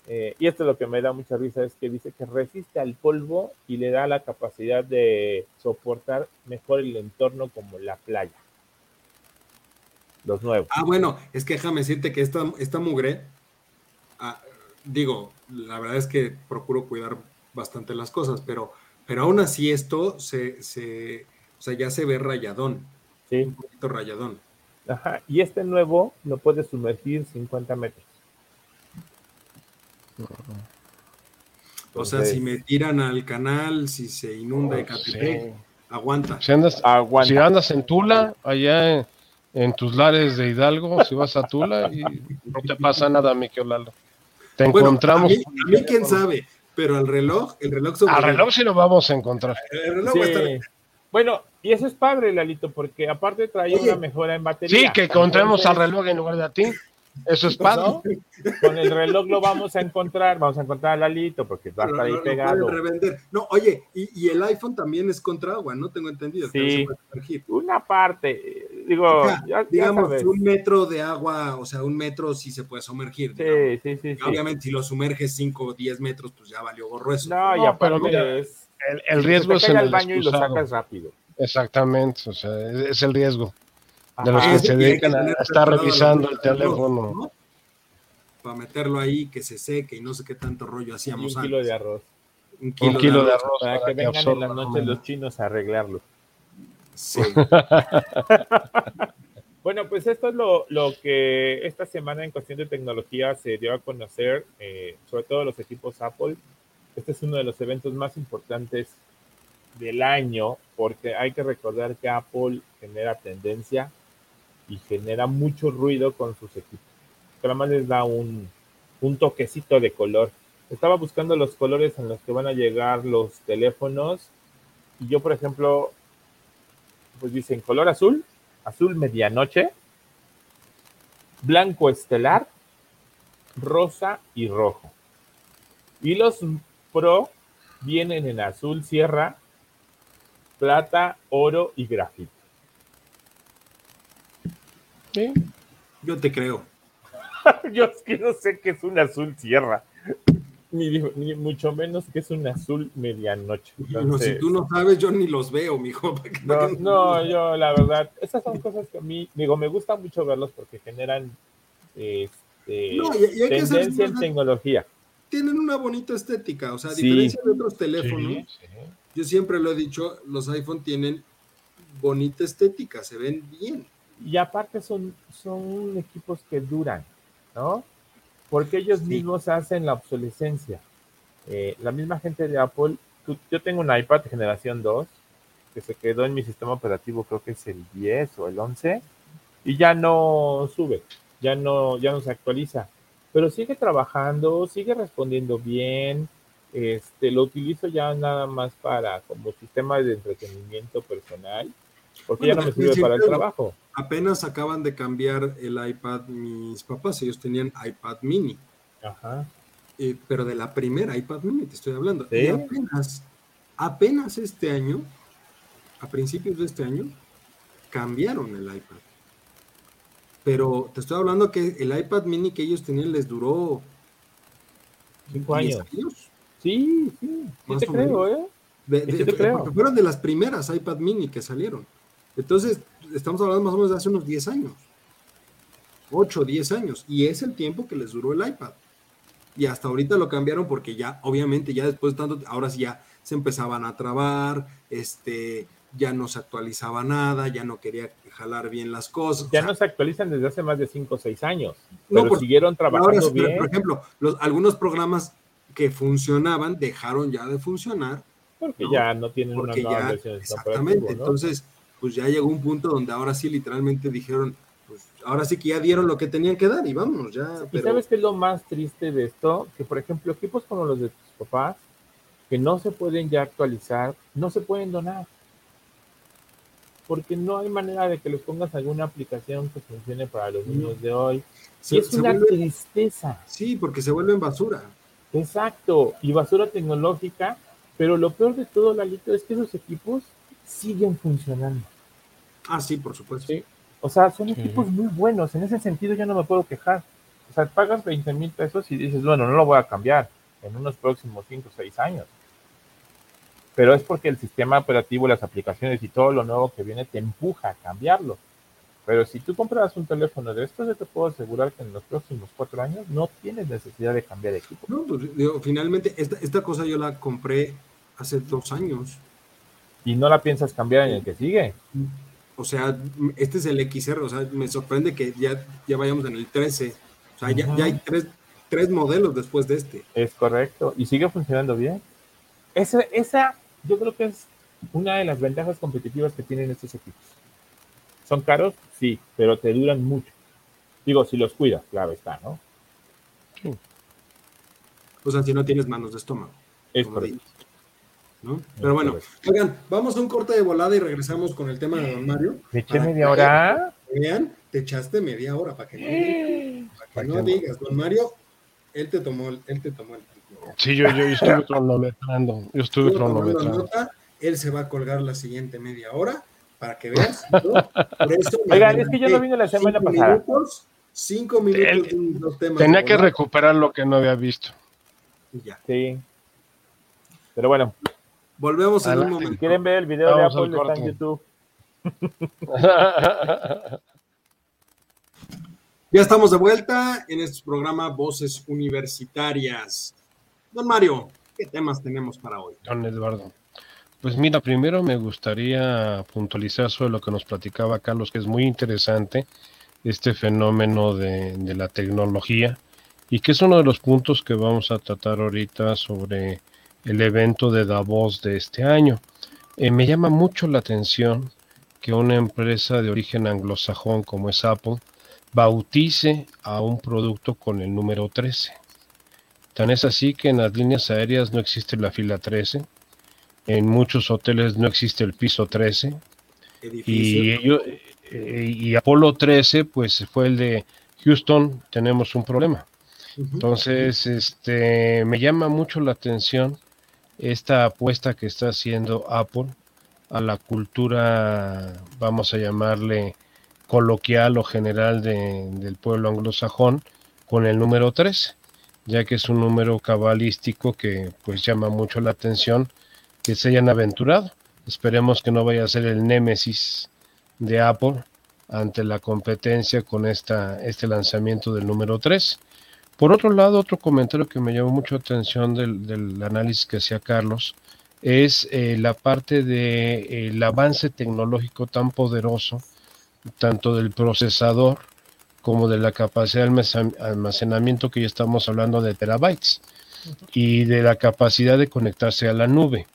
[SPEAKER 3] Eh, y esto es lo que me da mucha risa, es que dice que resiste al polvo y le da la capacidad de soportar mejor el entorno como la playa. Los nuevos.
[SPEAKER 1] Ah, bueno, es que déjame decirte que esta, esta mugre, ah, digo, la verdad es que procuro cuidar bastante las cosas, pero, pero aún así esto se, se, sea, ya se ve rayadón,
[SPEAKER 3] ¿sí?
[SPEAKER 1] un poquito rayadón.
[SPEAKER 3] Ajá. Y este nuevo lo puedes sumergir 50 metros.
[SPEAKER 1] O sea, si me tiran al canal, si se inunda Ecatepec, aguanta.
[SPEAKER 2] Si andas, si andas en Tula, allá en, tus lares de Hidalgo, si vas a Tula, y no te pasa nada, Miquel Lalo. Te encontramos. A
[SPEAKER 1] mí, quién sabe, pero al reloj, el reloj
[SPEAKER 2] Al reloj sí lo vamos a encontrar.
[SPEAKER 3] El reloj va a estar... Bueno, y eso es padre, Lalito, porque aparte trae una mejora en batería.
[SPEAKER 2] Sí, que encontremos al reloj en lugar de a ti. Eso es padre.
[SPEAKER 3] Con el reloj lo vamos a encontrar, vamos a encontrar a Lalito porque va a estar ahí pegado.
[SPEAKER 1] No, oye, y, el iPhone también es contra agua, ¿no? Tengo entendido.
[SPEAKER 3] Sí, una parte, digo,
[SPEAKER 1] digamos un metro de agua, o sea, un metro sí se puede sumergir.
[SPEAKER 3] Sí, sí, sí,
[SPEAKER 1] Obviamente, si lo sumerges 5 o 10 metros, pues ya valió gorro eso.
[SPEAKER 3] No, ya, pero mira, es,
[SPEAKER 2] el, riesgo es el
[SPEAKER 3] al baño y lo sacas rápido.
[SPEAKER 2] Exactamente, o sea, es el riesgo de los que se dedican a estar revisando el teléfono.
[SPEAKER 1] Para meterlo ahí, que se seque y no sé qué tanto rollo hacíamos
[SPEAKER 3] un kilo de arroz.
[SPEAKER 2] Un kilo, de, arroz,
[SPEAKER 3] Para, que, vengan en la noche los chinos a arreglarlo.
[SPEAKER 1] Sí.
[SPEAKER 3] bueno, pues esto es lo, lo, que esta semana en cuestión de tecnología se dio a conocer, eh, sobre todo los equipos Apple. Este es uno de los eventos más importantes del año, porque hay que recordar que Apple genera tendencia y genera mucho ruido con sus equipos. Pero más les da un, un toquecito de color. Estaba buscando los colores en los que van a llegar los teléfonos y yo, por ejemplo, pues dicen color azul, azul medianoche, blanco estelar, rosa y rojo. Y los Pro vienen en azul sierra, plata, oro y grafito.
[SPEAKER 1] Yo te creo.
[SPEAKER 3] Yo es que no sé qué es un azul sierra. Ni, mucho menos que es un azul medianoche.
[SPEAKER 1] si tú no sabes, yo ni los veo, mijo.
[SPEAKER 3] No, no, yo la verdad, esas son cosas que a mí, digo, me gusta mucho verlos porque generan este, tendencia en tecnología.
[SPEAKER 1] Tienen una bonita estética, o sea, a diferencia de otros teléfonos, yo siempre lo he dicho, los iPhone tienen bonita estética, se ven bien.
[SPEAKER 3] Y aparte son, son equipos que duran, ¿no? Porque ellos mismos hacen la obsolescencia. Eh, la misma gente de Apple, yo tengo un iPad generación 2 que se quedó en mi sistema operativo, creo que es el 10 o el 11, y ya no sube, ya no, ya no se actualiza, pero sigue trabajando, sigue respondiendo bien, este, lo utilizo ya nada más para como sistema de entretenimiento personal, porque ya no me sirve para el trabajo
[SPEAKER 1] apenas acaban de cambiar el iPad mis papás, ellos tenían iPad mini.
[SPEAKER 3] Ajá.
[SPEAKER 1] Eh, pero de la primera iPad mini te estoy hablando. Y apenas, apenas este año, a principios de este año, cambiaron el iPad. Pero te estoy hablando que el iPad mini que ellos tenían les duró
[SPEAKER 3] cinco años. Sí, sí, sí te creo, ¿eh?
[SPEAKER 1] te creo. Fueron de las primeras iPad mini que salieron. Entonces, estamos hablando más o menos de hace unos 10 años. 8, 10 años. Y es el tiempo que les duró el iPad. Y hasta ahorita lo cambiaron porque ya, obviamente, ya después de tanto, ahora sí ya se empezaban a trabar, este, ya no se actualizaba nada, ya no quería jalar bien las cosas.
[SPEAKER 3] Ya no se actualizan desde hace más de 5 o 6 años. Pero no, siguieron trabajando bien.
[SPEAKER 1] Por ejemplo, los, algunos programas que funcionaban dejaron ya de funcionar.
[SPEAKER 3] Porque ya no tienen una nueva versión.
[SPEAKER 1] Exactamente. Entonces, pues ya llegó un punto donde ahora sí literalmente dijeron, pues ahora sí que ya dieron lo que tenían que dar y vámonos ya.
[SPEAKER 3] ¿Y sabes qué es lo más triste de esto? Que por ejemplo equipos como los de tus papás, que no se pueden ya actualizar, no se pueden donar. Porque no hay manera de que les pongas alguna aplicación que funcione para los niños de hoy. y es una tristeza.
[SPEAKER 1] Sí, porque se vuelven basura.
[SPEAKER 3] Exacto, y basura tecnológica, pero lo peor de todo, Lalito, es que esos equipos siguen funcionando.
[SPEAKER 1] Ah, sí, por supuesto.
[SPEAKER 3] O sea, son equipos muy buenos. En ese sentido, ya no me puedo quejar. O sea, pagas 20 mil pesos y dices, bueno, no lo voy a cambiar en unos próximos 5 o 6 años. Pero es porque el sistema operativo, las aplicaciones y todo lo nuevo que viene te empuja a cambiarlo. Pero si tú compras un teléfono de estos, yo te puedo asegurar que en los próximos cuatro años no tienes necesidad de cambiar de equipo.
[SPEAKER 1] No, pues finalmente, esta, esta cosa yo la compré hace dos años.
[SPEAKER 3] ¿Y no la piensas cambiar en el que sigue?
[SPEAKER 1] o sea, este es el XR, o sea, me sorprende que ya, ya vayamos en el 13. O sea, ya, hay tres, tres modelos después de este.
[SPEAKER 3] Es correcto. Y sigue funcionando bien. Esa, esa yo creo que es una de las ventajas competitivas que tienen estos equipos. ¿Son caros? Sí, pero te duran mucho. Digo, si los cuidas, claro está, ¿no?
[SPEAKER 1] O sea, si no tienes manos de estómago.
[SPEAKER 3] Es correcto.
[SPEAKER 1] ¿no? Pero bueno, oigan, vamos a un corte de volada y regresamos con el tema de Don Mario.
[SPEAKER 3] ¿Me eché media hora?
[SPEAKER 1] Vean, te echaste media hora para que no, para que no digas, Don Mario, él te tomó, él te tomó el
[SPEAKER 2] Sí, yo, yo, estuve cronometrando. Yo estuve cronometrando.
[SPEAKER 1] Él se va a colgar la siguiente media hora para que veas. Por
[SPEAKER 3] eso Oigan, es que yo no vine la semana pasada.
[SPEAKER 1] Minutos, cinco minutos.
[SPEAKER 2] tenía que recuperar lo que no había visto.
[SPEAKER 3] Ya. Sí. Pero bueno.
[SPEAKER 1] Volvemos en un momento. Si
[SPEAKER 3] quieren ver el video de Apple, está en YouTube.
[SPEAKER 1] ya estamos de vuelta en este programa Voces Universitarias. Don Mario, ¿qué temas tenemos para hoy?
[SPEAKER 2] Don Eduardo. Pues mira, primero me gustaría puntualizar sobre lo que nos platicaba Carlos, que es muy interesante, este fenómeno de, la tecnología, y que es uno de los puntos que vamos a tratar ahorita sobre el evento de Davos de este año. Eh, me llama mucho la atención que una empresa de origen anglosajón como es Apple bautice a un producto con el número 13. Tan es así que en las líneas aéreas no existe la fila 13, en muchos hoteles no existe el piso 13. Y, ellos, y Apolo 13, pues fue el de Houston, tenemos un problema. Entonces, este, me llama mucho la atención esta apuesta que está haciendo Apple a la cultura, vamos a llamarle coloquial o general del pueblo anglosajón, con el número 13, ya que es un número cabalístico que pues llama mucho la atención que se hayan aventurado. Esperemos que no vaya a ser el némesis de Apple ante la competencia con esta, este lanzamiento del número 3. Por otro lado, otro comentario que me llamó mucho atención del, análisis que hacía Carlos es eh, la parte del de, el avance tecnológico tan poderoso, tanto del procesador como de la capacidad de almacenamiento que ya estamos hablando de terabytes y de la capacidad de conectarse a la nube.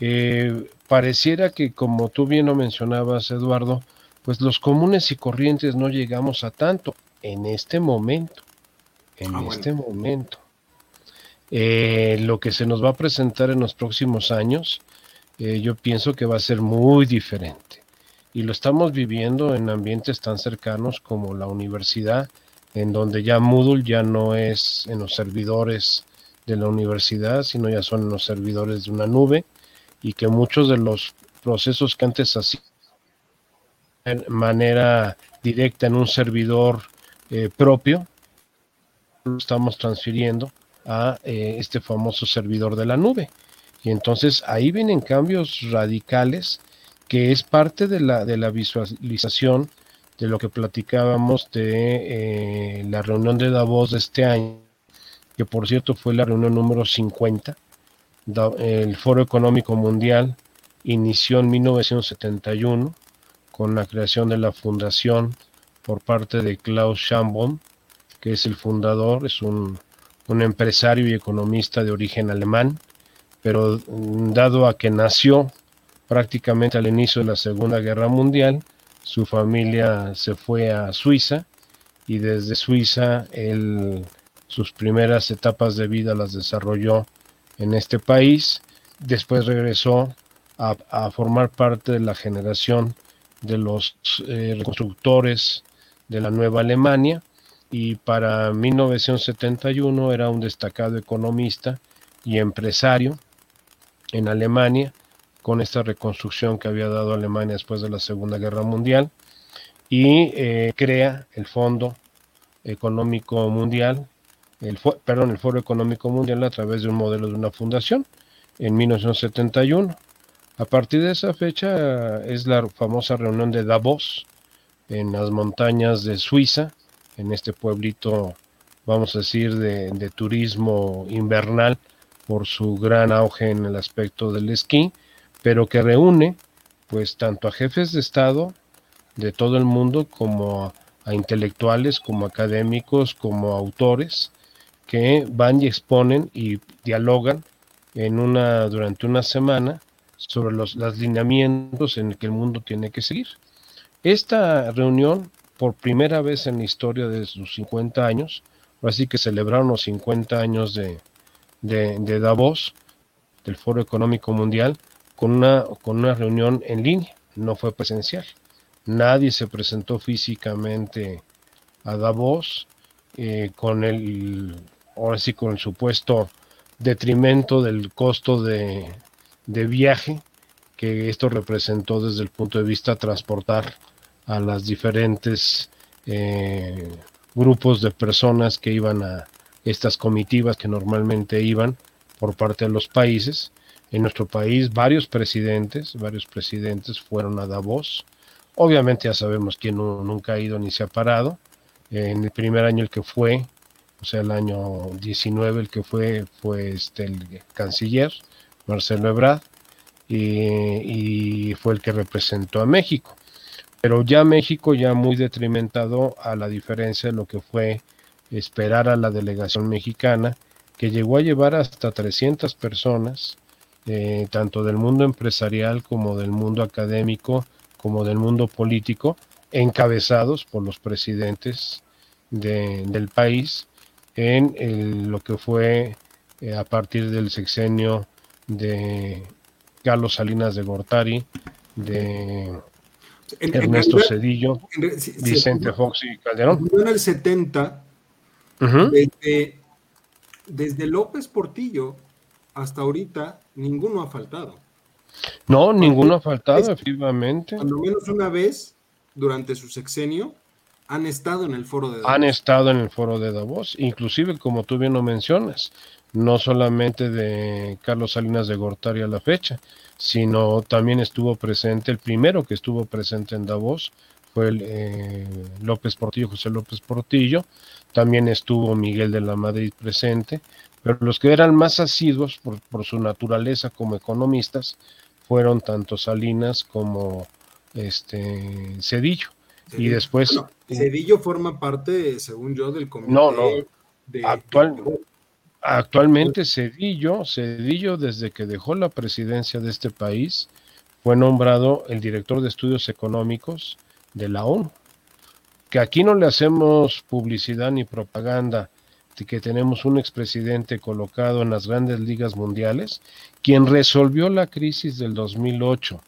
[SPEAKER 2] Eh, pareciera que, como tú bien lo mencionabas, Eduardo, pues los comunes y corrientes no llegamos a tanto en este momento. En ah, este momento. Eh, lo que se nos va a presentar en los próximos años, eh, yo pienso que va a ser muy diferente. Y lo estamos viviendo en ambientes tan cercanos como la universidad, en donde ya Moodle ya no es en los servidores de la universidad, sino ya son en los servidores de una nube y que muchos de los procesos que antes hacían de manera directa en un servidor eh, propio, lo estamos transfiriendo a eh, este famoso servidor de la nube. Y entonces ahí vienen cambios radicales que es parte de la, de la visualización de lo que platicábamos de eh, la reunión de Davos de este año, que por cierto fue la reunión número 50, el Foro Económico Mundial inició en 1971 con la creación de la fundación por parte de Klaus Schambon, que es el fundador, es un, empresario y economista de origen alemán, pero mm, dado a que nació prácticamente al inicio de la Segunda Guerra Mundial, su familia se fue a Suiza y desde Suiza sus primeras etapas de vida las desarrolló en este país. Después regresó a, formar parte de la generación de los eh, constructores de la Nueva Alemania y para 1971 era un destacado economista y empresario en Alemania con esta reconstrucción que había dado Alemania después de la Segunda Guerra Mundial y eh, crea el Fondo Económico Mundial el, perdón, el Foro Económico Mundial a través de un modelo de una fundación en 1971. A partir de esa fecha es la famosa reunión de Davos en las montañas de Suiza, en este pueblito, vamos a decir, de, de turismo invernal por su gran auge en el aspecto del esquí, pero que reúne pues tanto a jefes de Estado de todo el mundo como a intelectuales, como académicos, como autores, que van y exponen y dialogan durante una semana sobre los, lineamientos en el que el mundo tiene que seguir. Esta reunión, por primera vez en la historia de sus 50 años, así que celebraron los 50 años de, de, Davos, del Foro Económico Mundial, con una, con una reunión en línea, no fue presencial. Nadie se presentó físicamente a Davos eh, con el, ahora sí, con el supuesto detrimento del costo de, viaje que esto representó desde el punto de vista transportar a las diferentes eh, grupos de personas que iban a estas comitivas que normalmente iban por parte de los países. En nuestro país varios presidentes, varios presidentes fueron a Davos. Obviamente ya sabemos quién nunca ha ido ni se ha parado. En el primer año el que fue o sea, el año 19 el que fue fue este, el canciller Marcelo Ebrard y, fue el que representó a México. Pero ya México ya muy detrimentado a la diferencia de lo que fue esperar a la delegación mexicana, que llegó a llevar hasta 300 personas, eh, tanto del mundo empresarial como del mundo académico, como del mundo político, encabezados por los presidentes del país, en lo que fue eh, a partir del sexenio de Carlos Salinas de Gortari, de Ernesto Cedillo, Vicente Fox y Calderón.
[SPEAKER 1] En el 70, desde, López Portillo hasta ahorita, ninguno ha faltado.
[SPEAKER 2] No, ninguno ha faltado, efectivamente.
[SPEAKER 1] Cuando menos una vez durante su sexenio han estado en el foro de
[SPEAKER 2] Davos. Han estado en el foro de Davos, inclusive como tú bien lo mencionas, no solamente de Carlos Salinas de Gortari a la fecha, sino también estuvo presente, el primero que estuvo presente en Davos fue el, eh, López Portillo, José López Portillo, también estuvo Miguel de la Madrid presente, pero los que eran más asiduos por, por su naturaleza como economistas fueron tanto Salinas como este Cedillo y después.
[SPEAKER 1] Cedillo forma parte, según yo, del
[SPEAKER 2] comité. No, no. Actual, actualmente Cedillo, Cedillo, desde que dejó la presidencia de este país, fue nombrado el director de estudios económicos de la ONU. Que aquí no le hacemos publicidad ni propaganda de que tenemos un expresidente colocado en las grandes ligas mundiales, quien resolvió la crisis del 2008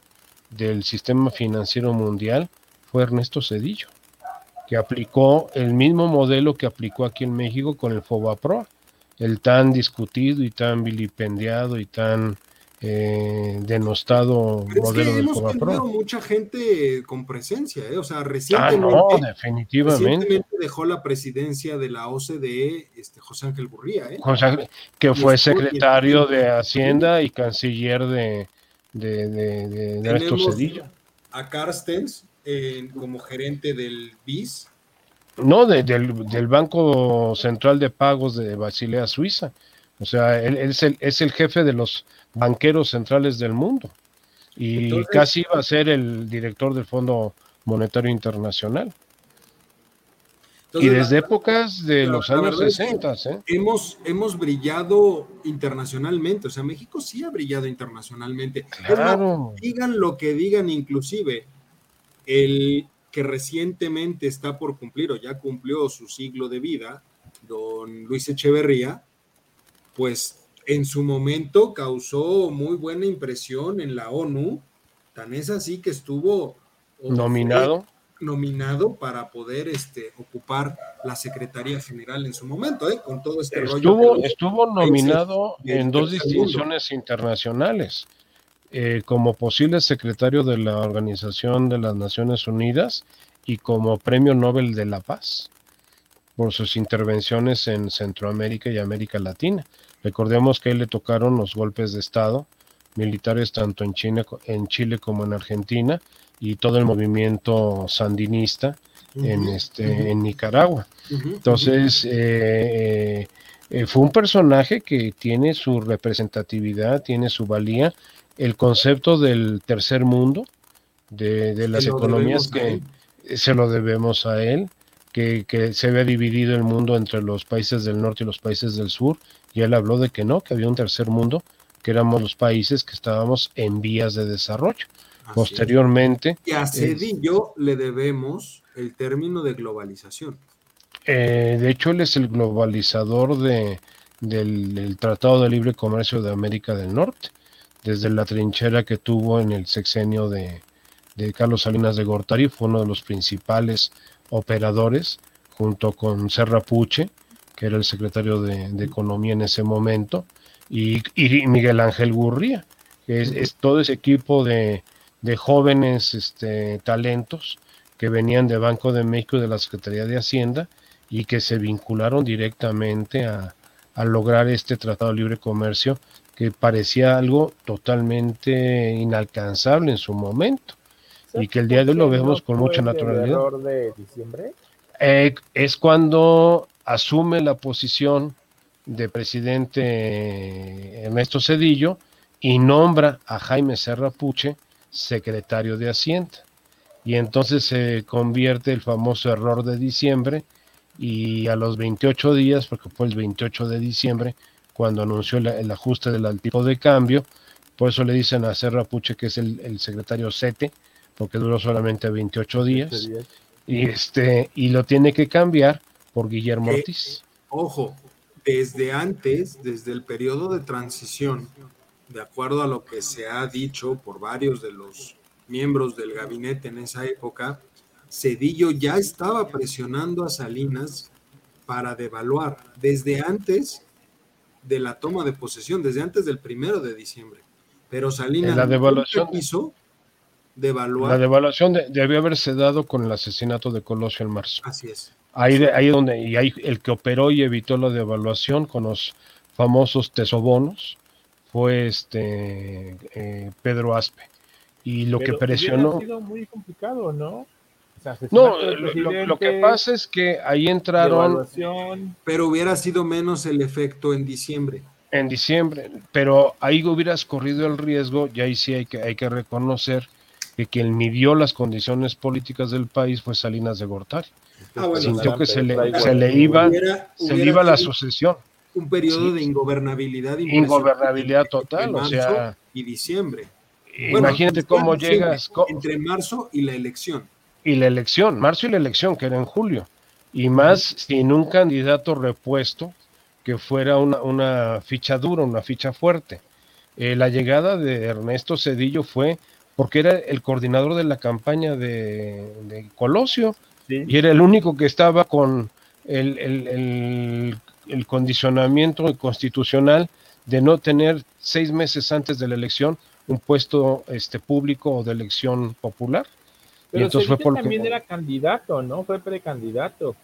[SPEAKER 2] del sistema financiero mundial fue Ernesto Cedillo, que aplicó el mismo modelo que aplicó aquí en México con el FOBAPRO, el tan discutido y tan vilipendiado y tan eh, denostado modelo
[SPEAKER 1] del
[SPEAKER 2] FOBAPRO.
[SPEAKER 1] mucha gente con presencia, ¿eh? o sea, recientemente,
[SPEAKER 2] ah, no, definitivamente.
[SPEAKER 1] dejó la presidencia de la OCDE este, José Ángel Gurría, ¿eh?
[SPEAKER 2] que fue secretario de Hacienda y canciller de, de, de, Ernesto Cedillo.
[SPEAKER 1] A Carstens, como gerente del BIS?
[SPEAKER 2] No, del, Banco Central de Pagos de Basilea, Suiza. O sea, él, es, el, es, el, jefe de los banqueros centrales del mundo. Y casi iba a ser el director del Fondo Monetario Internacional. y desde épocas de los años 60. ¿eh?
[SPEAKER 1] Hemos, hemos brillado internacionalmente, o sea, México sí ha brillado internacionalmente.
[SPEAKER 2] Claro.
[SPEAKER 1] digan lo que digan, inclusive, el que recientemente está por cumplir o ya cumplió su siglo de vida, don Luis Echeverría, pues en su momento causó muy buena impresión en la ONU, tan es así que estuvo
[SPEAKER 2] nominado
[SPEAKER 1] nominado para poder este, ocupar la Secretaría General en su momento, ¿eh? con todo este
[SPEAKER 2] estuvo, rollo. Estuvo nominado en dos distinciones internacionales. Eh, como posible secretario de la Organización de las Naciones Unidas y como Premio Nobel de la Paz por sus intervenciones en Centroamérica y América Latina. Recordemos que a él le tocaron los golpes de Estado militares tanto en Chile, en Chile como en Argentina y todo el movimiento sandinista en, este, en Nicaragua. Entonces, eh, eh, fue un personaje que tiene su representatividad, tiene su valía el concepto del tercer mundo, de, las economías que se lo debemos a él, que, que, se había dividido el mundo entre los países del norte y los países del sur, y él habló de que no, que había un tercer mundo, que éramos los países que estábamos en vías de desarrollo. Posteriormente.
[SPEAKER 1] Y a Cedillo le debemos el término de globalización.
[SPEAKER 2] Eh, de hecho, él es el globalizador de, del, Tratado de Libre Comercio de América del Norte, desde la trinchera que tuvo en el sexenio de, Carlos Salinas de Gortari, fue uno de los principales operadores, junto con Serra Puche, que era el secretario de, Economía en ese momento, y, Miguel Ángel Gurría, que es, todo ese equipo de, jóvenes este, talentos que venían de Banco de México y de la Secretaría de Hacienda y que se vincularon directamente a, lograr este Tratado de Libre Comercio que parecía algo totalmente inalcanzable en su momento y que el día de hoy lo vemos con mucha naturalidad.
[SPEAKER 3] de diciembre?
[SPEAKER 2] Eh, es cuando asume la posición de presidente Ernesto Cedillo y nombra a Jaime Serra Puche secretario de Hacienda. Y entonces se convierte el famoso error de diciembre y a los 28 días, porque fue el 28 de diciembre cuando anunció el, ajuste del tipo de cambio, por eso le dicen a Serra Puche que es el, secretario SETE, porque duró solamente 28 días, y, este, y lo tiene que cambiar por Guillermo eh, Ortiz.
[SPEAKER 1] Ojo, desde antes, desde el periodo de transición, de acuerdo a lo que se ha dicho por varios de los miembros del gabinete en esa época, Cedillo ya estaba presionando a Salinas para devaluar desde antes de la toma de posesión, desde antes del primero de diciembre. Pero Salinas
[SPEAKER 2] la devaluación
[SPEAKER 1] quiso devaluar.
[SPEAKER 2] La devaluación debió haberse dado con el asesinato de Colosio en marzo.
[SPEAKER 1] Así es.
[SPEAKER 2] Ahí, ahí donde, y ahí el que operó y evitó la devaluación con los famosos tesobonos fue este eh, Pedro Aspe. Y lo que presionó.
[SPEAKER 3] Ha sido muy complicado, ¿no?
[SPEAKER 2] no, lo, que pasa es que ahí entraron.
[SPEAKER 1] Pero hubiera sido menos el efecto en diciembre.
[SPEAKER 2] En diciembre, pero ahí hubieras corrido el riesgo, y ahí sí hay que, hay que reconocer que quien midió las condiciones políticas del país fue Salinas de Gortari. Ah, Sintió que se le, se le iba, se le iba la sucesión.
[SPEAKER 1] Un periodo de ingobernabilidad.
[SPEAKER 2] Ingobernabilidad total, o sea.
[SPEAKER 1] Y diciembre.
[SPEAKER 2] Imagínate cómo llegas.
[SPEAKER 1] Entre marzo y la elección
[SPEAKER 2] y la elección, marzo y la elección, que era en julio, y más sin un candidato repuesto que fuera una, una ficha dura, una ficha fuerte. Eh, la llegada de Ernesto Cedillo fue porque era el coordinador de la campaña de, Colosio y era el único que estaba con el, el, el condicionamiento constitucional de no tener seis meses antes de la elección un puesto este, público o de elección popular.
[SPEAKER 3] Pero entonces fue también era candidato, ¿no? Fue precandidato.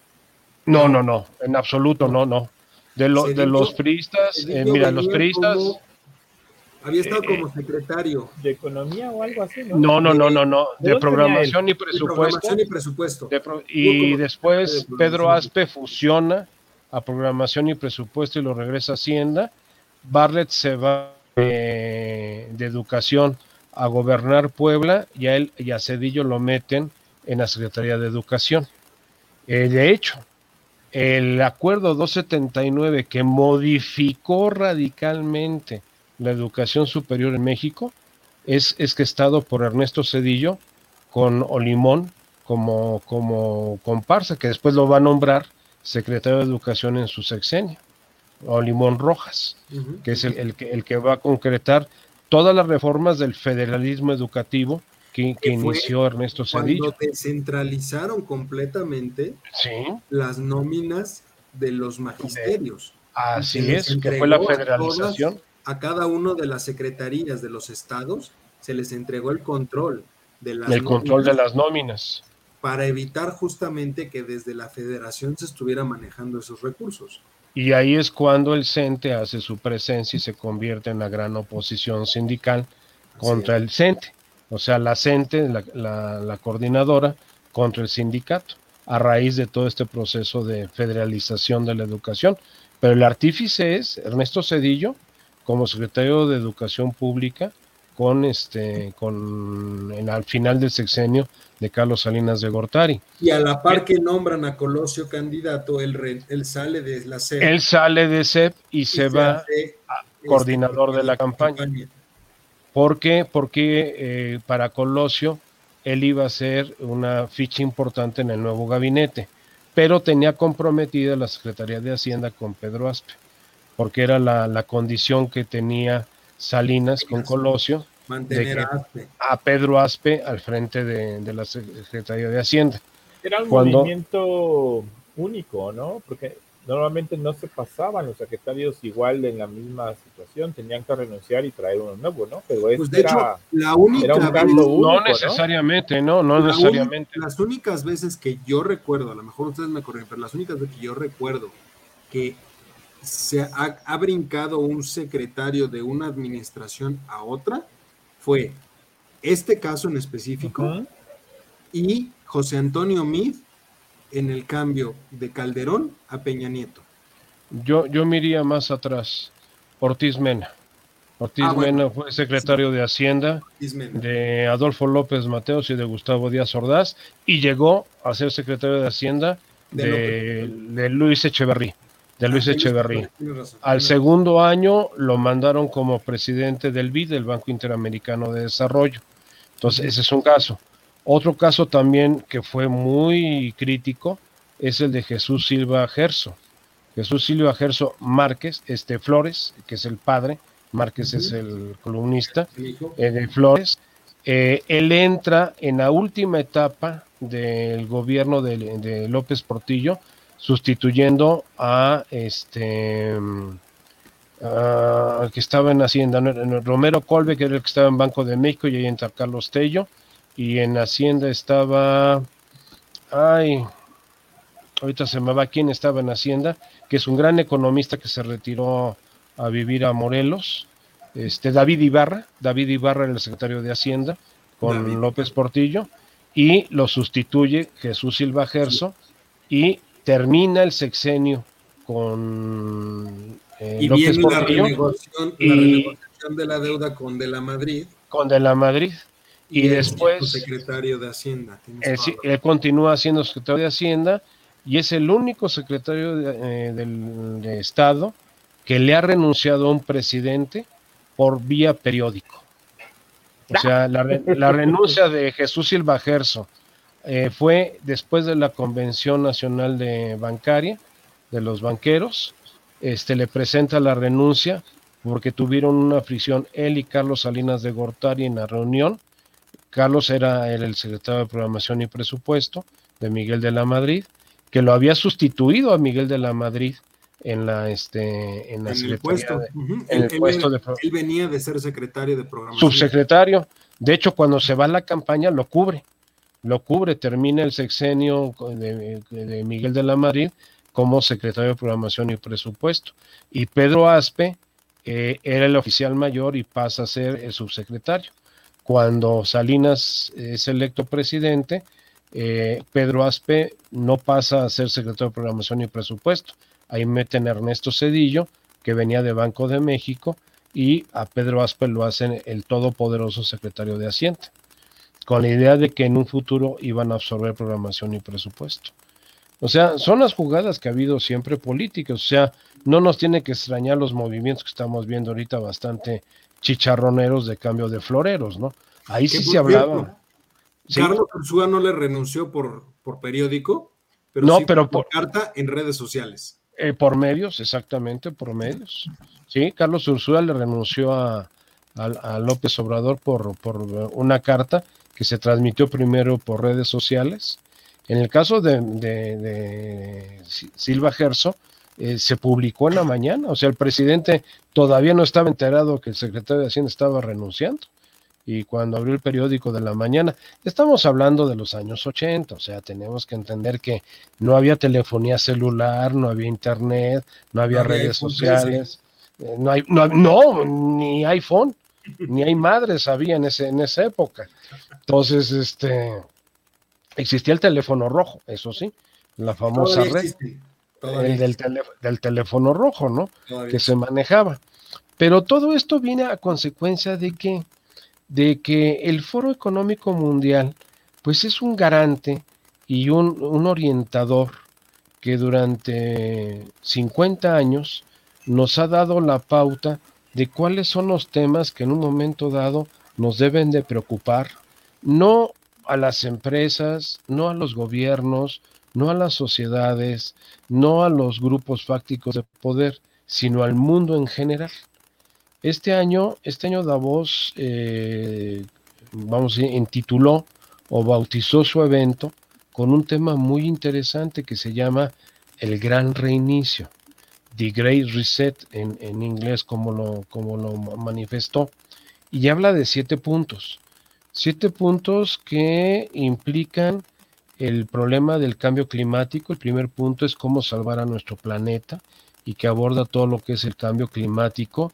[SPEAKER 2] No, no, no, en absoluto, no, no. De, lo, de los priistas, eh, mira, los priistas...
[SPEAKER 1] había estado como eh, secretario.
[SPEAKER 3] ¿De economía o algo así?
[SPEAKER 2] No, no, no, no, no, no. De, programación y presupuesto.
[SPEAKER 1] programación y presupuesto.
[SPEAKER 2] y después Pedro Aspe fusiona a programación y presupuesto y lo regresa a Hacienda. Bartlett se va eh, de educación a gobernar Puebla y a él y a Cedillo lo meten en la Secretaría de Educación. Eh, de hecho, el acuerdo 279 que modificó radicalmente la educación superior en México es, es que estado por Ernesto Cedillo con Olimón como, como comparsa, que después lo va a nombrar secretario de Educación en su sexenio, Olimón Rojas, que es el, que, el que va a concretar todas las reformas del federalismo educativo que, inició Ernesto Cedillo.
[SPEAKER 1] Cuando descentralizaron completamente las nóminas de los magisterios.
[SPEAKER 2] Así es, que fue la federalización.
[SPEAKER 1] A, cada uno de las secretarías de los estados se les entregó el control de las
[SPEAKER 2] el control de las nóminas
[SPEAKER 1] para evitar justamente que desde la federación se estuviera manejando esos recursos.
[SPEAKER 2] Y ahí es cuando el CENTE hace su presencia y se convierte en la gran oposición sindical contra el CENTE. O sea, la CENTE, la, coordinadora, contra el sindicato, a raíz de todo este proceso de federalización de la educación. Pero el artífice es Ernesto Cedillo, como secretario de Educación Pública, con este, con en, al final del sexenio de Carlos Salinas de Gortari.
[SPEAKER 1] Y a la par que nombran a Colosio candidato, él, él sale de la CEP.
[SPEAKER 2] Él sale de CEP y, se, va este, coordinador de la campaña. ¿Por qué? Porque eh, para Colosio él iba a ser una ficha importante en el nuevo gabinete, pero tenía comprometida la Secretaría de Hacienda con Pedro Aspe, porque era la, condición que tenía Salinas con Colosio
[SPEAKER 1] mantener
[SPEAKER 2] a, Pedro Aspe al frente de, la Secretaría de Hacienda.
[SPEAKER 3] Era un movimiento único, ¿no? Porque normalmente no se pasaban los secretarios igual en la misma situación, tenían que renunciar y traer uno nuevo, ¿no?
[SPEAKER 1] Pero pues de hecho, la única
[SPEAKER 2] no necesariamente, no, no, necesariamente.
[SPEAKER 1] las únicas veces que yo recuerdo, a lo mejor ustedes me corren, pero las únicas veces que yo recuerdo que se ha, brincado un secretario de una administración a otra fue este caso en específico y José Antonio Mid en el cambio de Calderón a Peña Nieto?
[SPEAKER 2] Yo, yo me iría más atrás. Ortiz Mena. Ortiz ah, Mena fue secretario de Hacienda de Adolfo López Mateos y de Gustavo Díaz Ordaz y llegó a ser secretario de Hacienda de, Luis Echeverrí. De Luis ah, Echeverrí. Al segundo año lo mandaron como presidente del BID, del Banco Interamericano de Desarrollo. Entonces, ese es un caso. Otro caso también que fue muy crítico es el de Jesús Silva Gerso. Jesús Silva Gerso Márquez, este Flores, que es el padre, Márquez es el columnista eh, de Flores. Eh, él entra en la última etapa del gobierno de, López Portillo, sustituyendo a este que estaba en Hacienda, Romero Colbe, que era el que estaba en Banco de México, y ahí entra Carlos Tello. Y en Hacienda estaba, ay, ahorita se me va quién estaba en Hacienda, que es un gran economista que se retiró a vivir a Morelos, este David Ibarra, David Ibarra era el secretario de Hacienda con López Portillo y lo sustituye Jesús Silva Gerso y termina el sexenio con
[SPEAKER 1] eh, y López Portillo la renegociación de la deuda con De la Madrid.
[SPEAKER 2] Con De la Madrid y, después
[SPEAKER 1] secretario de Hacienda.
[SPEAKER 2] Él, continúa siendo secretario de Hacienda y es el único secretario eh, del Estado que le ha renunciado a un presidente por vía periódico. O sea, la, renuncia de Jesús Silva Gerso eh, fue después de la Convención Nacional de Bancaria, de los banqueros, este, le presenta la renuncia porque tuvieron una fricción él y Carlos Salinas de Gortari en la reunión. Carlos era el secretario de Programación y Presupuesto de Miguel de la Madrid, que lo había sustituido a Miguel de la Madrid en la este en la
[SPEAKER 1] el puesto, el puesto de él venía de ser secretario de programación.
[SPEAKER 2] Subsecretario. De hecho cuando se va a la campaña lo cubre lo cubre termina el sexenio de, Miguel de la Madrid como secretario de programación y presupuesto. Y Pedro Aspe eh, era el oficial mayor y pasa a ser el subsecretario. Cuando Salinas es electo presidente, eh, Pedro Aspe no pasa a ser secretario de Programación y Presupuesto. Ahí meten a Ernesto Cedillo, que venía de Banco de México, y a Pedro Aspe lo hacen el todopoderoso secretario de Hacienda, con la idea de que en un futuro iban a absorber programación y presupuesto. O sea, son las jugadas que ha habido siempre políticas, o sea, no nos tiene que extrañar los movimientos que estamos viendo ahorita bastante chicharroneros de cambio de floreros, ¿no? Ahí sí se hablaba.
[SPEAKER 1] Carlos Ursúa no le renunció por, por periódico, pero
[SPEAKER 2] no, pero por,
[SPEAKER 1] carta en redes sociales.
[SPEAKER 2] Eh, por medios, exactamente, por medios. Sí, Carlos Ursúa le renunció a, López Obrador por, por una carta que se transmitió primero por redes sociales. En el caso de, de Silva Gerso, eh, se publicó en la mañana. O sea, el presidente todavía no estaba enterado que el secretario de Hacienda estaba renunciando. Y cuando abrió el periódico de la mañana, estamos hablando de los años 80, o sea, tenemos que entender que no había telefonía celular, no había internet, no había redes sociales, eh, no, hay, no, no, ni iPhone, ni hay madres había en, ese, en esa época. Entonces, este, existía el teléfono rojo, eso sí, la famosa red el del, teléfono rojo, ¿no? Que se manejaba. Pero todo esto viene a consecuencia de que de que el Foro Económico Mundial pues es un garante y un, un orientador que durante 50 años nos ha dado la pauta de cuáles son los temas que en un momento dado nos deben de preocupar, no a las empresas, no a los gobiernos, no a las sociedades, no a los grupos fácticos de poder, sino al mundo en general. Este año, este año Davos, eh, vamos intituló o bautizó su evento con un tema muy interesante que se llama el Gran Reinicio, The Great Reset en, en inglés como lo, como lo manifestó, y habla de siete puntos. Siete puntos que implican el problema del cambio climático. El primer punto es cómo salvar a nuestro planeta y que aborda todo lo que es el cambio climático.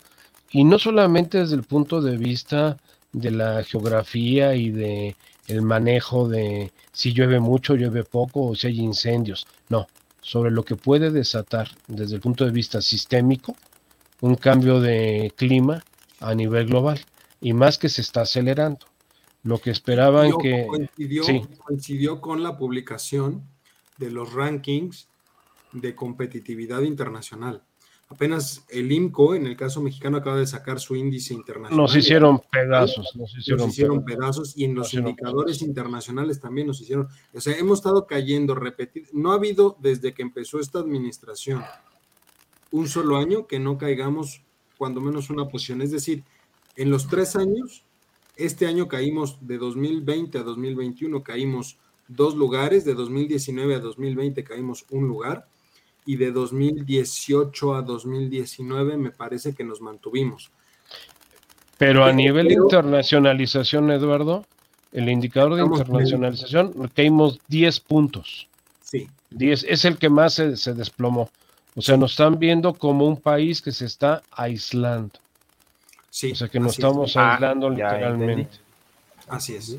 [SPEAKER 2] Y no solamente desde el punto de vista de la geografía y de el manejo de si llueve mucho, llueve poco o si hay incendios. No, sobre lo que puede desatar desde el punto de vista sistémico un cambio de clima a nivel global y más que se está acelerando. Lo que esperaban que...
[SPEAKER 1] Coincidió, coincidió con la publicación de los rankings de competitividad internacional. Apenas el IMCO, en el caso mexicano, acaba de sacar su índice internacional.
[SPEAKER 2] Nos hicieron pedazos.
[SPEAKER 1] Nos hicieron, pedazos. y en los indicadores internacionales también nos hicieron. O sea, hemos estado cayendo, repetir. No ha habido desde que empezó esta administración un solo año que no caigamos cuando menos una posición. Es decir, en los tres años este año caímos de 2020 a 2021, caímos dos lugares, de 2019 a 2020 caímos un lugar y de 2018 a 2019 me parece que nos mantuvimos.
[SPEAKER 2] Pero a nivel de internacionalización, Eduardo, el indicador de internacionalización, caímos 10 puntos.
[SPEAKER 1] Sí.
[SPEAKER 2] 10 es el que más se, se desplomó. O sea, nos están viendo como un país que se está aislando o sea que nos estamos ah, aislando literalmente.
[SPEAKER 1] Así es.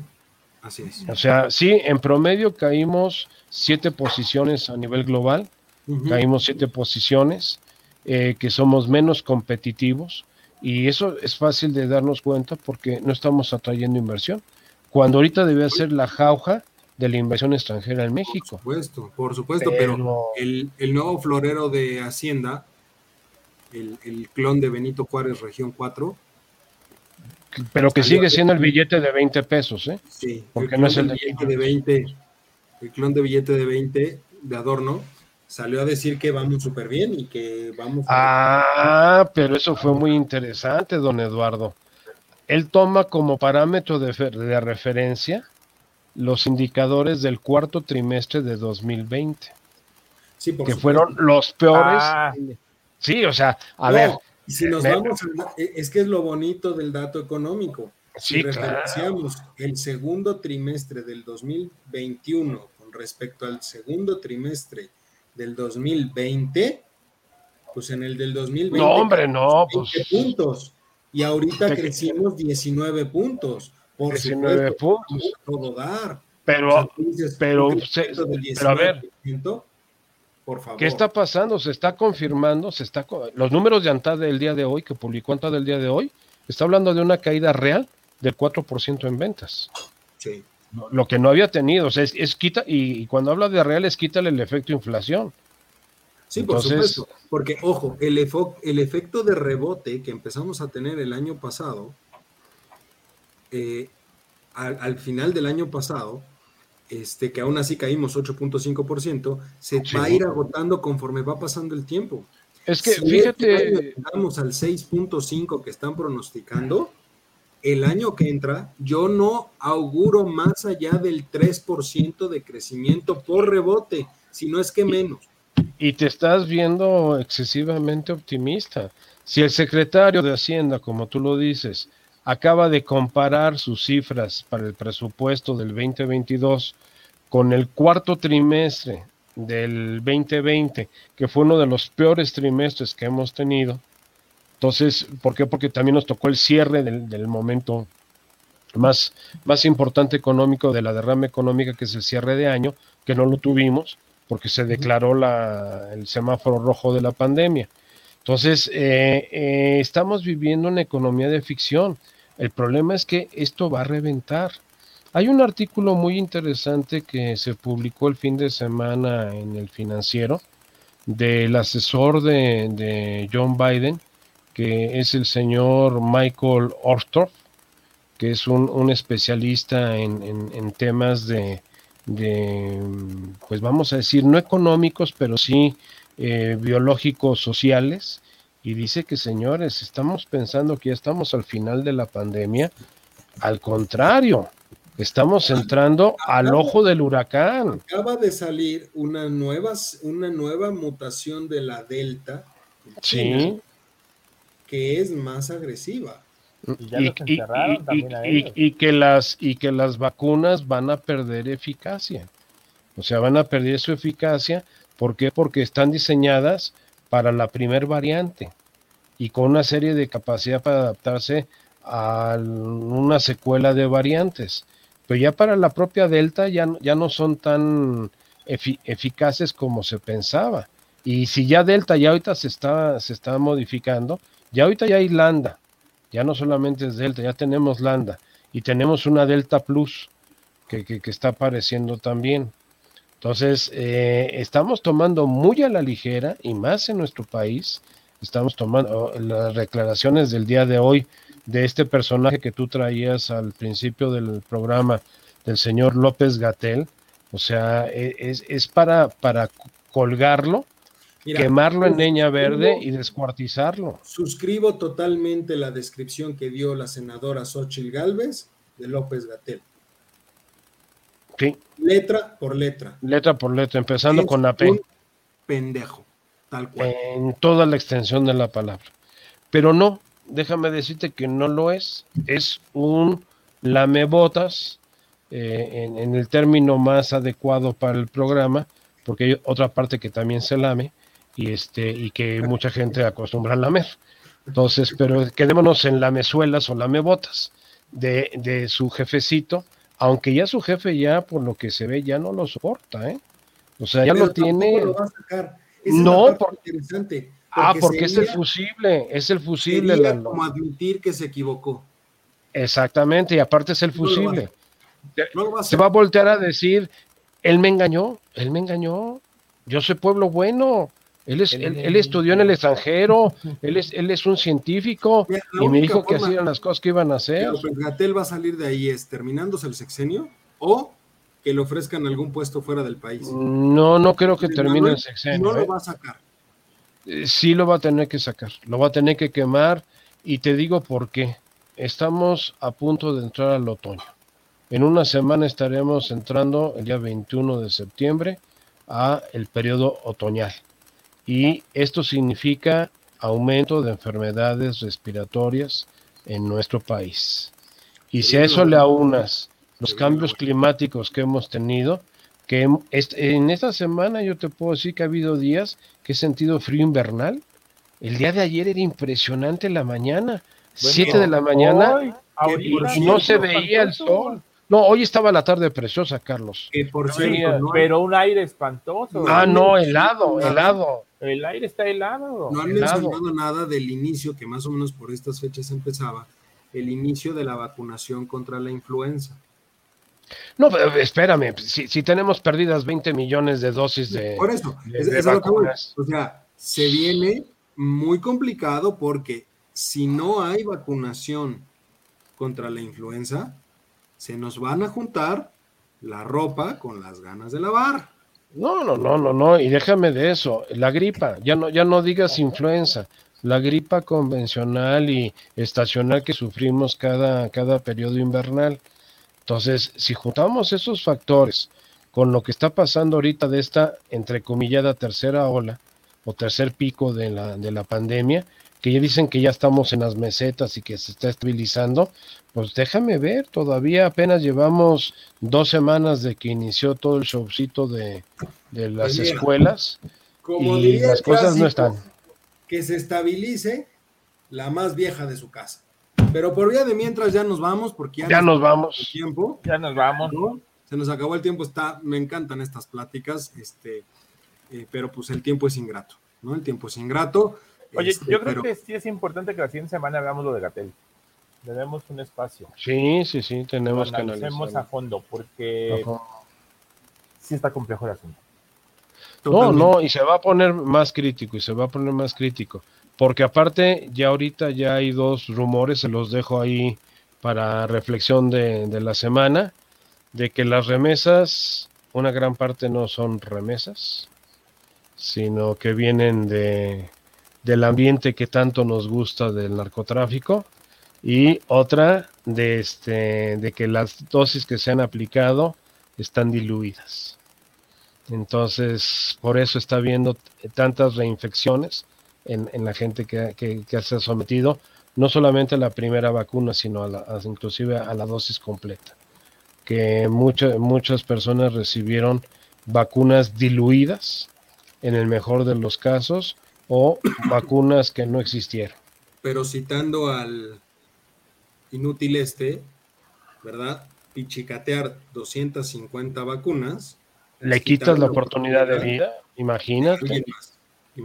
[SPEAKER 1] Así es.
[SPEAKER 2] O sea, sí, en promedio caímos siete posiciones a nivel global, caímos siete posiciones, eh, que somos menos competitivos, y eso es fácil de darnos cuenta porque no estamos atrayendo inversión, cuando ahorita debe ser la jauja de la inversión extranjera en México.
[SPEAKER 1] Por supuesto, por supuesto, pero, el, el, nuevo florero de Hacienda el, clon de Benito Juárez, región 4.
[SPEAKER 2] Pero que sigue siendo el billete de 20 pesos, ¿eh?
[SPEAKER 1] Sí, porque no es el de billete de 20. El clon de billete de 20 de Adorno salió a decir que vamos súper bien y que vamos.
[SPEAKER 2] Ah, pero eso fue muy interesante, don Eduardo. Él toma como parámetro de, de referencia los indicadores del cuarto trimestre de 2020, sí, que fueron los peores. Ah. Sí, o sea, a ver.
[SPEAKER 1] Si nos vamos, e, es que es lo bonito del dato económico. Si referenciamos el segundo trimestre del 2021 con respecto al segundo trimestre del 2020, pues en el del 2020
[SPEAKER 2] no, hombre, no, pues,
[SPEAKER 1] puntos y ahorita crecimos 19 puntos. Por 19 puntos. Todo dar.
[SPEAKER 2] Pero, pero, pero a ver, ¿Qué está pasando? Se está confirmando, se está los números de ANTAD del día de hoy, que publicó ANTAD del día de hoy, está hablando de una caída real del 4% en ventas.
[SPEAKER 1] Sí.
[SPEAKER 2] Lo que no había tenido, o sea, es, quita, y, cuando habla de real es quítale el efecto inflación.
[SPEAKER 1] Sí, por supuesto, porque ojo, el, el efecto de rebote que empezamos a tener el año pasado, eh, al final del año pasado, este, que aún así caímos 8.5%, se va a ir agotando conforme va pasando el tiempo.
[SPEAKER 2] Es que fíjate.
[SPEAKER 1] Llegamos al 6.5 que están pronosticando, el año que entra, yo no auguro más allá del 3% de crecimiento por rebote, si no es que menos.
[SPEAKER 2] Y te estás viendo excesivamente optimista. Si el secretario de Hacienda, como tú lo dices, acaba de comparar sus cifras para el presupuesto del 2022 con el cuarto trimestre del 2020, que fue uno de los peores trimestres que hemos tenido. Entonces, ¿por qué? Porque también nos tocó el cierre del, momento más, más importante económico de la derrama económica, que es el cierre de año, que no lo tuvimos porque se declaró la, el semáforo rojo de la pandemia. Entonces, eh, eh, estamos viviendo una economía de ficción. El problema es que esto va a reventar. Hay un artículo muy interesante que se publicó el fin de semana en el financiero del asesor de, John Biden, que es el señor Michael Orstorff, que es un, especialista en, temas de, pues vamos a decir, no económicos, pero sí eh, biológicos sociales. Y dice que, señores, estamos pensando que ya estamos al final de la pandemia. Al contrario, estamos entrando al ojo del huracán.
[SPEAKER 1] Acaba de salir una nueva, una nueva mutación de la Delta.
[SPEAKER 2] Sí.
[SPEAKER 1] Que es más agresiva.
[SPEAKER 2] Y, que las, y que las vacunas van a perder eficacia. O sea, van a perder su eficacia. ¿Por qué? Porque están diseñadas para la primer variante y con una serie de capacidad para adaptarse a una secuela de variantes. Pero ya para la propia Delta ya, ya no son tan eficaces como se pensaba. Y si ya Delta ya ahorita se está, se está modificando, ya ahorita ya hay Landa, ya no solamente es Delta, ya tenemos Landa y tenemos una Delta Plus que, que, está apareciendo también. Entonces, eh, estamos tomando muy a la ligera y más en nuestro país, estamos tomando las declaraciones del día de hoy de este personaje que tú traías al principio del programa, del señor López Gatel, o sea, e, es, es para, para colgarlo quemarlo en leña verde y descuartizarlo.
[SPEAKER 1] Suscribo totalmente la descripción que dio la senadora Xochitl Galvez de López Gatel.
[SPEAKER 2] Sí.
[SPEAKER 1] Letra por letra.
[SPEAKER 2] Letra por letra, empezando con la P.
[SPEAKER 1] pendejo, tal cual.
[SPEAKER 2] En toda la extensión de la palabra. Pero no, déjame decirte que no lo es. Es un lamebotas, eh, en, en el término más adecuado para el programa, porque hay otra parte que también se lame, y este y que mucha gente acostumbra a lamer. Entonces, pero quedémonos en lamezuelas o lamebotas de, de su jefecito, aunque ya su jefe ya por lo que se ve ya no lo soporta, ¿eh? O sea, ya lo tiene. no, interesante. ah, porque es el fusible, es el fusible.
[SPEAKER 1] La... Como admitir que se equivocó.
[SPEAKER 2] Exactamente, y aparte es el fusible. se va a voltear a decir, él me engañó, él me engañó, yo soy pueblo bueno, él, es, él, estudió en el extranjero, él es, él es un científico y me dijo que hacían las cosas que iban a hacer.
[SPEAKER 1] Gatel va a salir de ahí es terminándose el sexenio o que le ofrezcan algún puesto fuera del país.
[SPEAKER 2] No, no creo que termine el sexenio.
[SPEAKER 1] No lo ¿eh? va a sacar.
[SPEAKER 2] Eh, sí lo va a tener que sacar, lo va a tener que quemar y te digo por qué. Estamos a punto de entrar al otoño. En una semana estaremos entrando el día 21 de septiembre a el periodo otoñal y esto significa aumento de enfermedades respiratorias en nuestro país. Y si a eso le aunas los cambios climáticos que hemos tenido, que en esta semana yo te puedo decir que ha habido días que he sentido frío invernal. El día de ayer era impresionante la mañana, 7 de la mañana, y no se veía el sol. No, hoy estaba la tarde preciosa, Carlos.
[SPEAKER 3] por cierto, pero un aire espantoso.
[SPEAKER 2] Ah, no, helado, helado.
[SPEAKER 3] El aire está helado.
[SPEAKER 1] No han mencionado nada del inicio, que más o menos por estas fechas empezaba, el inicio de la vacunación contra la influenza.
[SPEAKER 2] No, espérame, si, tenemos perdidas 20 millones de dosis de.
[SPEAKER 1] Por eso, es, vacunas. o sea, se viene muy complicado porque si no hay vacunación contra la influenza, se nos van a juntar la ropa con las ganas de lavar.
[SPEAKER 2] No, no, no, no, no, y déjame de eso, la gripa, ya no, ya no digas influenza, la gripa convencional y estacional que sufrimos cada, cada periodo invernal. Entonces, si juntamos esos factores con lo que está pasando ahorita de esta entrecomillada tercera ola o tercer pico de la, de la pandemia, que ya dicen que ya estamos en las mesetas y que se está estabilizando, pues déjame ver, todavía apenas llevamos dos semanas de que inició todo el showcito de, las escuelas y las cosas no están.
[SPEAKER 1] Que se estabilice la más vieja de su casa. Pero por vía de mientras ya nos vamos, porque
[SPEAKER 2] ya, nos, vamos.
[SPEAKER 1] tiempo.
[SPEAKER 3] Ya nos vamos.
[SPEAKER 1] Se nos acabó el tiempo, está, me encantan estas pláticas, este, eh, pero pues el tiempo es ingrato, ¿no? El tiempo es ingrato.
[SPEAKER 3] Oye, este, yo creo que sí es importante que la siguiente semana hagamos lo de Gatel. Tenemos un espacio.
[SPEAKER 2] Sí, sí, sí, tenemos que
[SPEAKER 3] analizarlo. a fondo, porque sí está complejo el asunto.
[SPEAKER 2] No, no, y se va a poner más crítico, y se va a poner más crítico. Porque aparte, ya ahorita ya hay dos rumores, se los dejo ahí para reflexión de, de la semana, de que las remesas, una gran parte no son remesas, sino que vienen de, del ambiente que tanto nos gusta del narcotráfico y otra de este de que las dosis que se han aplicado están diluidas. Entonces, por eso está habiendo tantas reinfecciones en, la gente que, que, se ha sometido, no solamente a la primera vacuna, sino a la, inclusive a la dosis completa. Que muchas personas recibieron vacunas diluidas, en el mejor de los casos, o vacunas que no existieron.
[SPEAKER 1] Pero citando al inútil este, ¿verdad? Pichicatear 250 vacunas.
[SPEAKER 2] Le quitas la oportunidad de vida, imagínate.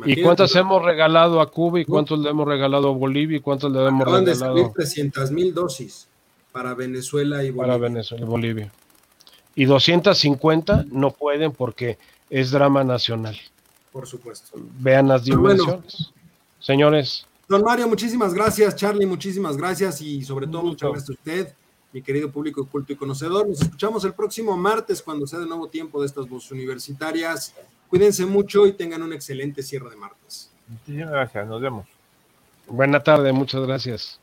[SPEAKER 2] ¿Y cuántas hemos regalado a Cuba y cuántos le hemos regalado a Bolivia y cuántos le hemos regalado? de
[SPEAKER 1] salir 300 mil dosis para Venezuela y
[SPEAKER 2] Bolivia. Para Venezuela y Bolivia. Y 250 no pueden porque es drama nacional.
[SPEAKER 1] Por supuesto.
[SPEAKER 2] Vean las dimensiones. Señores.
[SPEAKER 1] Don Mario, muchísimas gracias. Charlie, muchísimas gracias. Y sobre todo, muchas gracias a usted, mi querido público culto y conocedor. Nos escuchamos el próximo martes cuando sea de nuevo tiempo de estas voces universitarias. Cuídense mucho y tengan un excelente cierre de martes.
[SPEAKER 3] Muchísimas gracias. Nos vemos.
[SPEAKER 2] Buena tarde. Muchas gracias.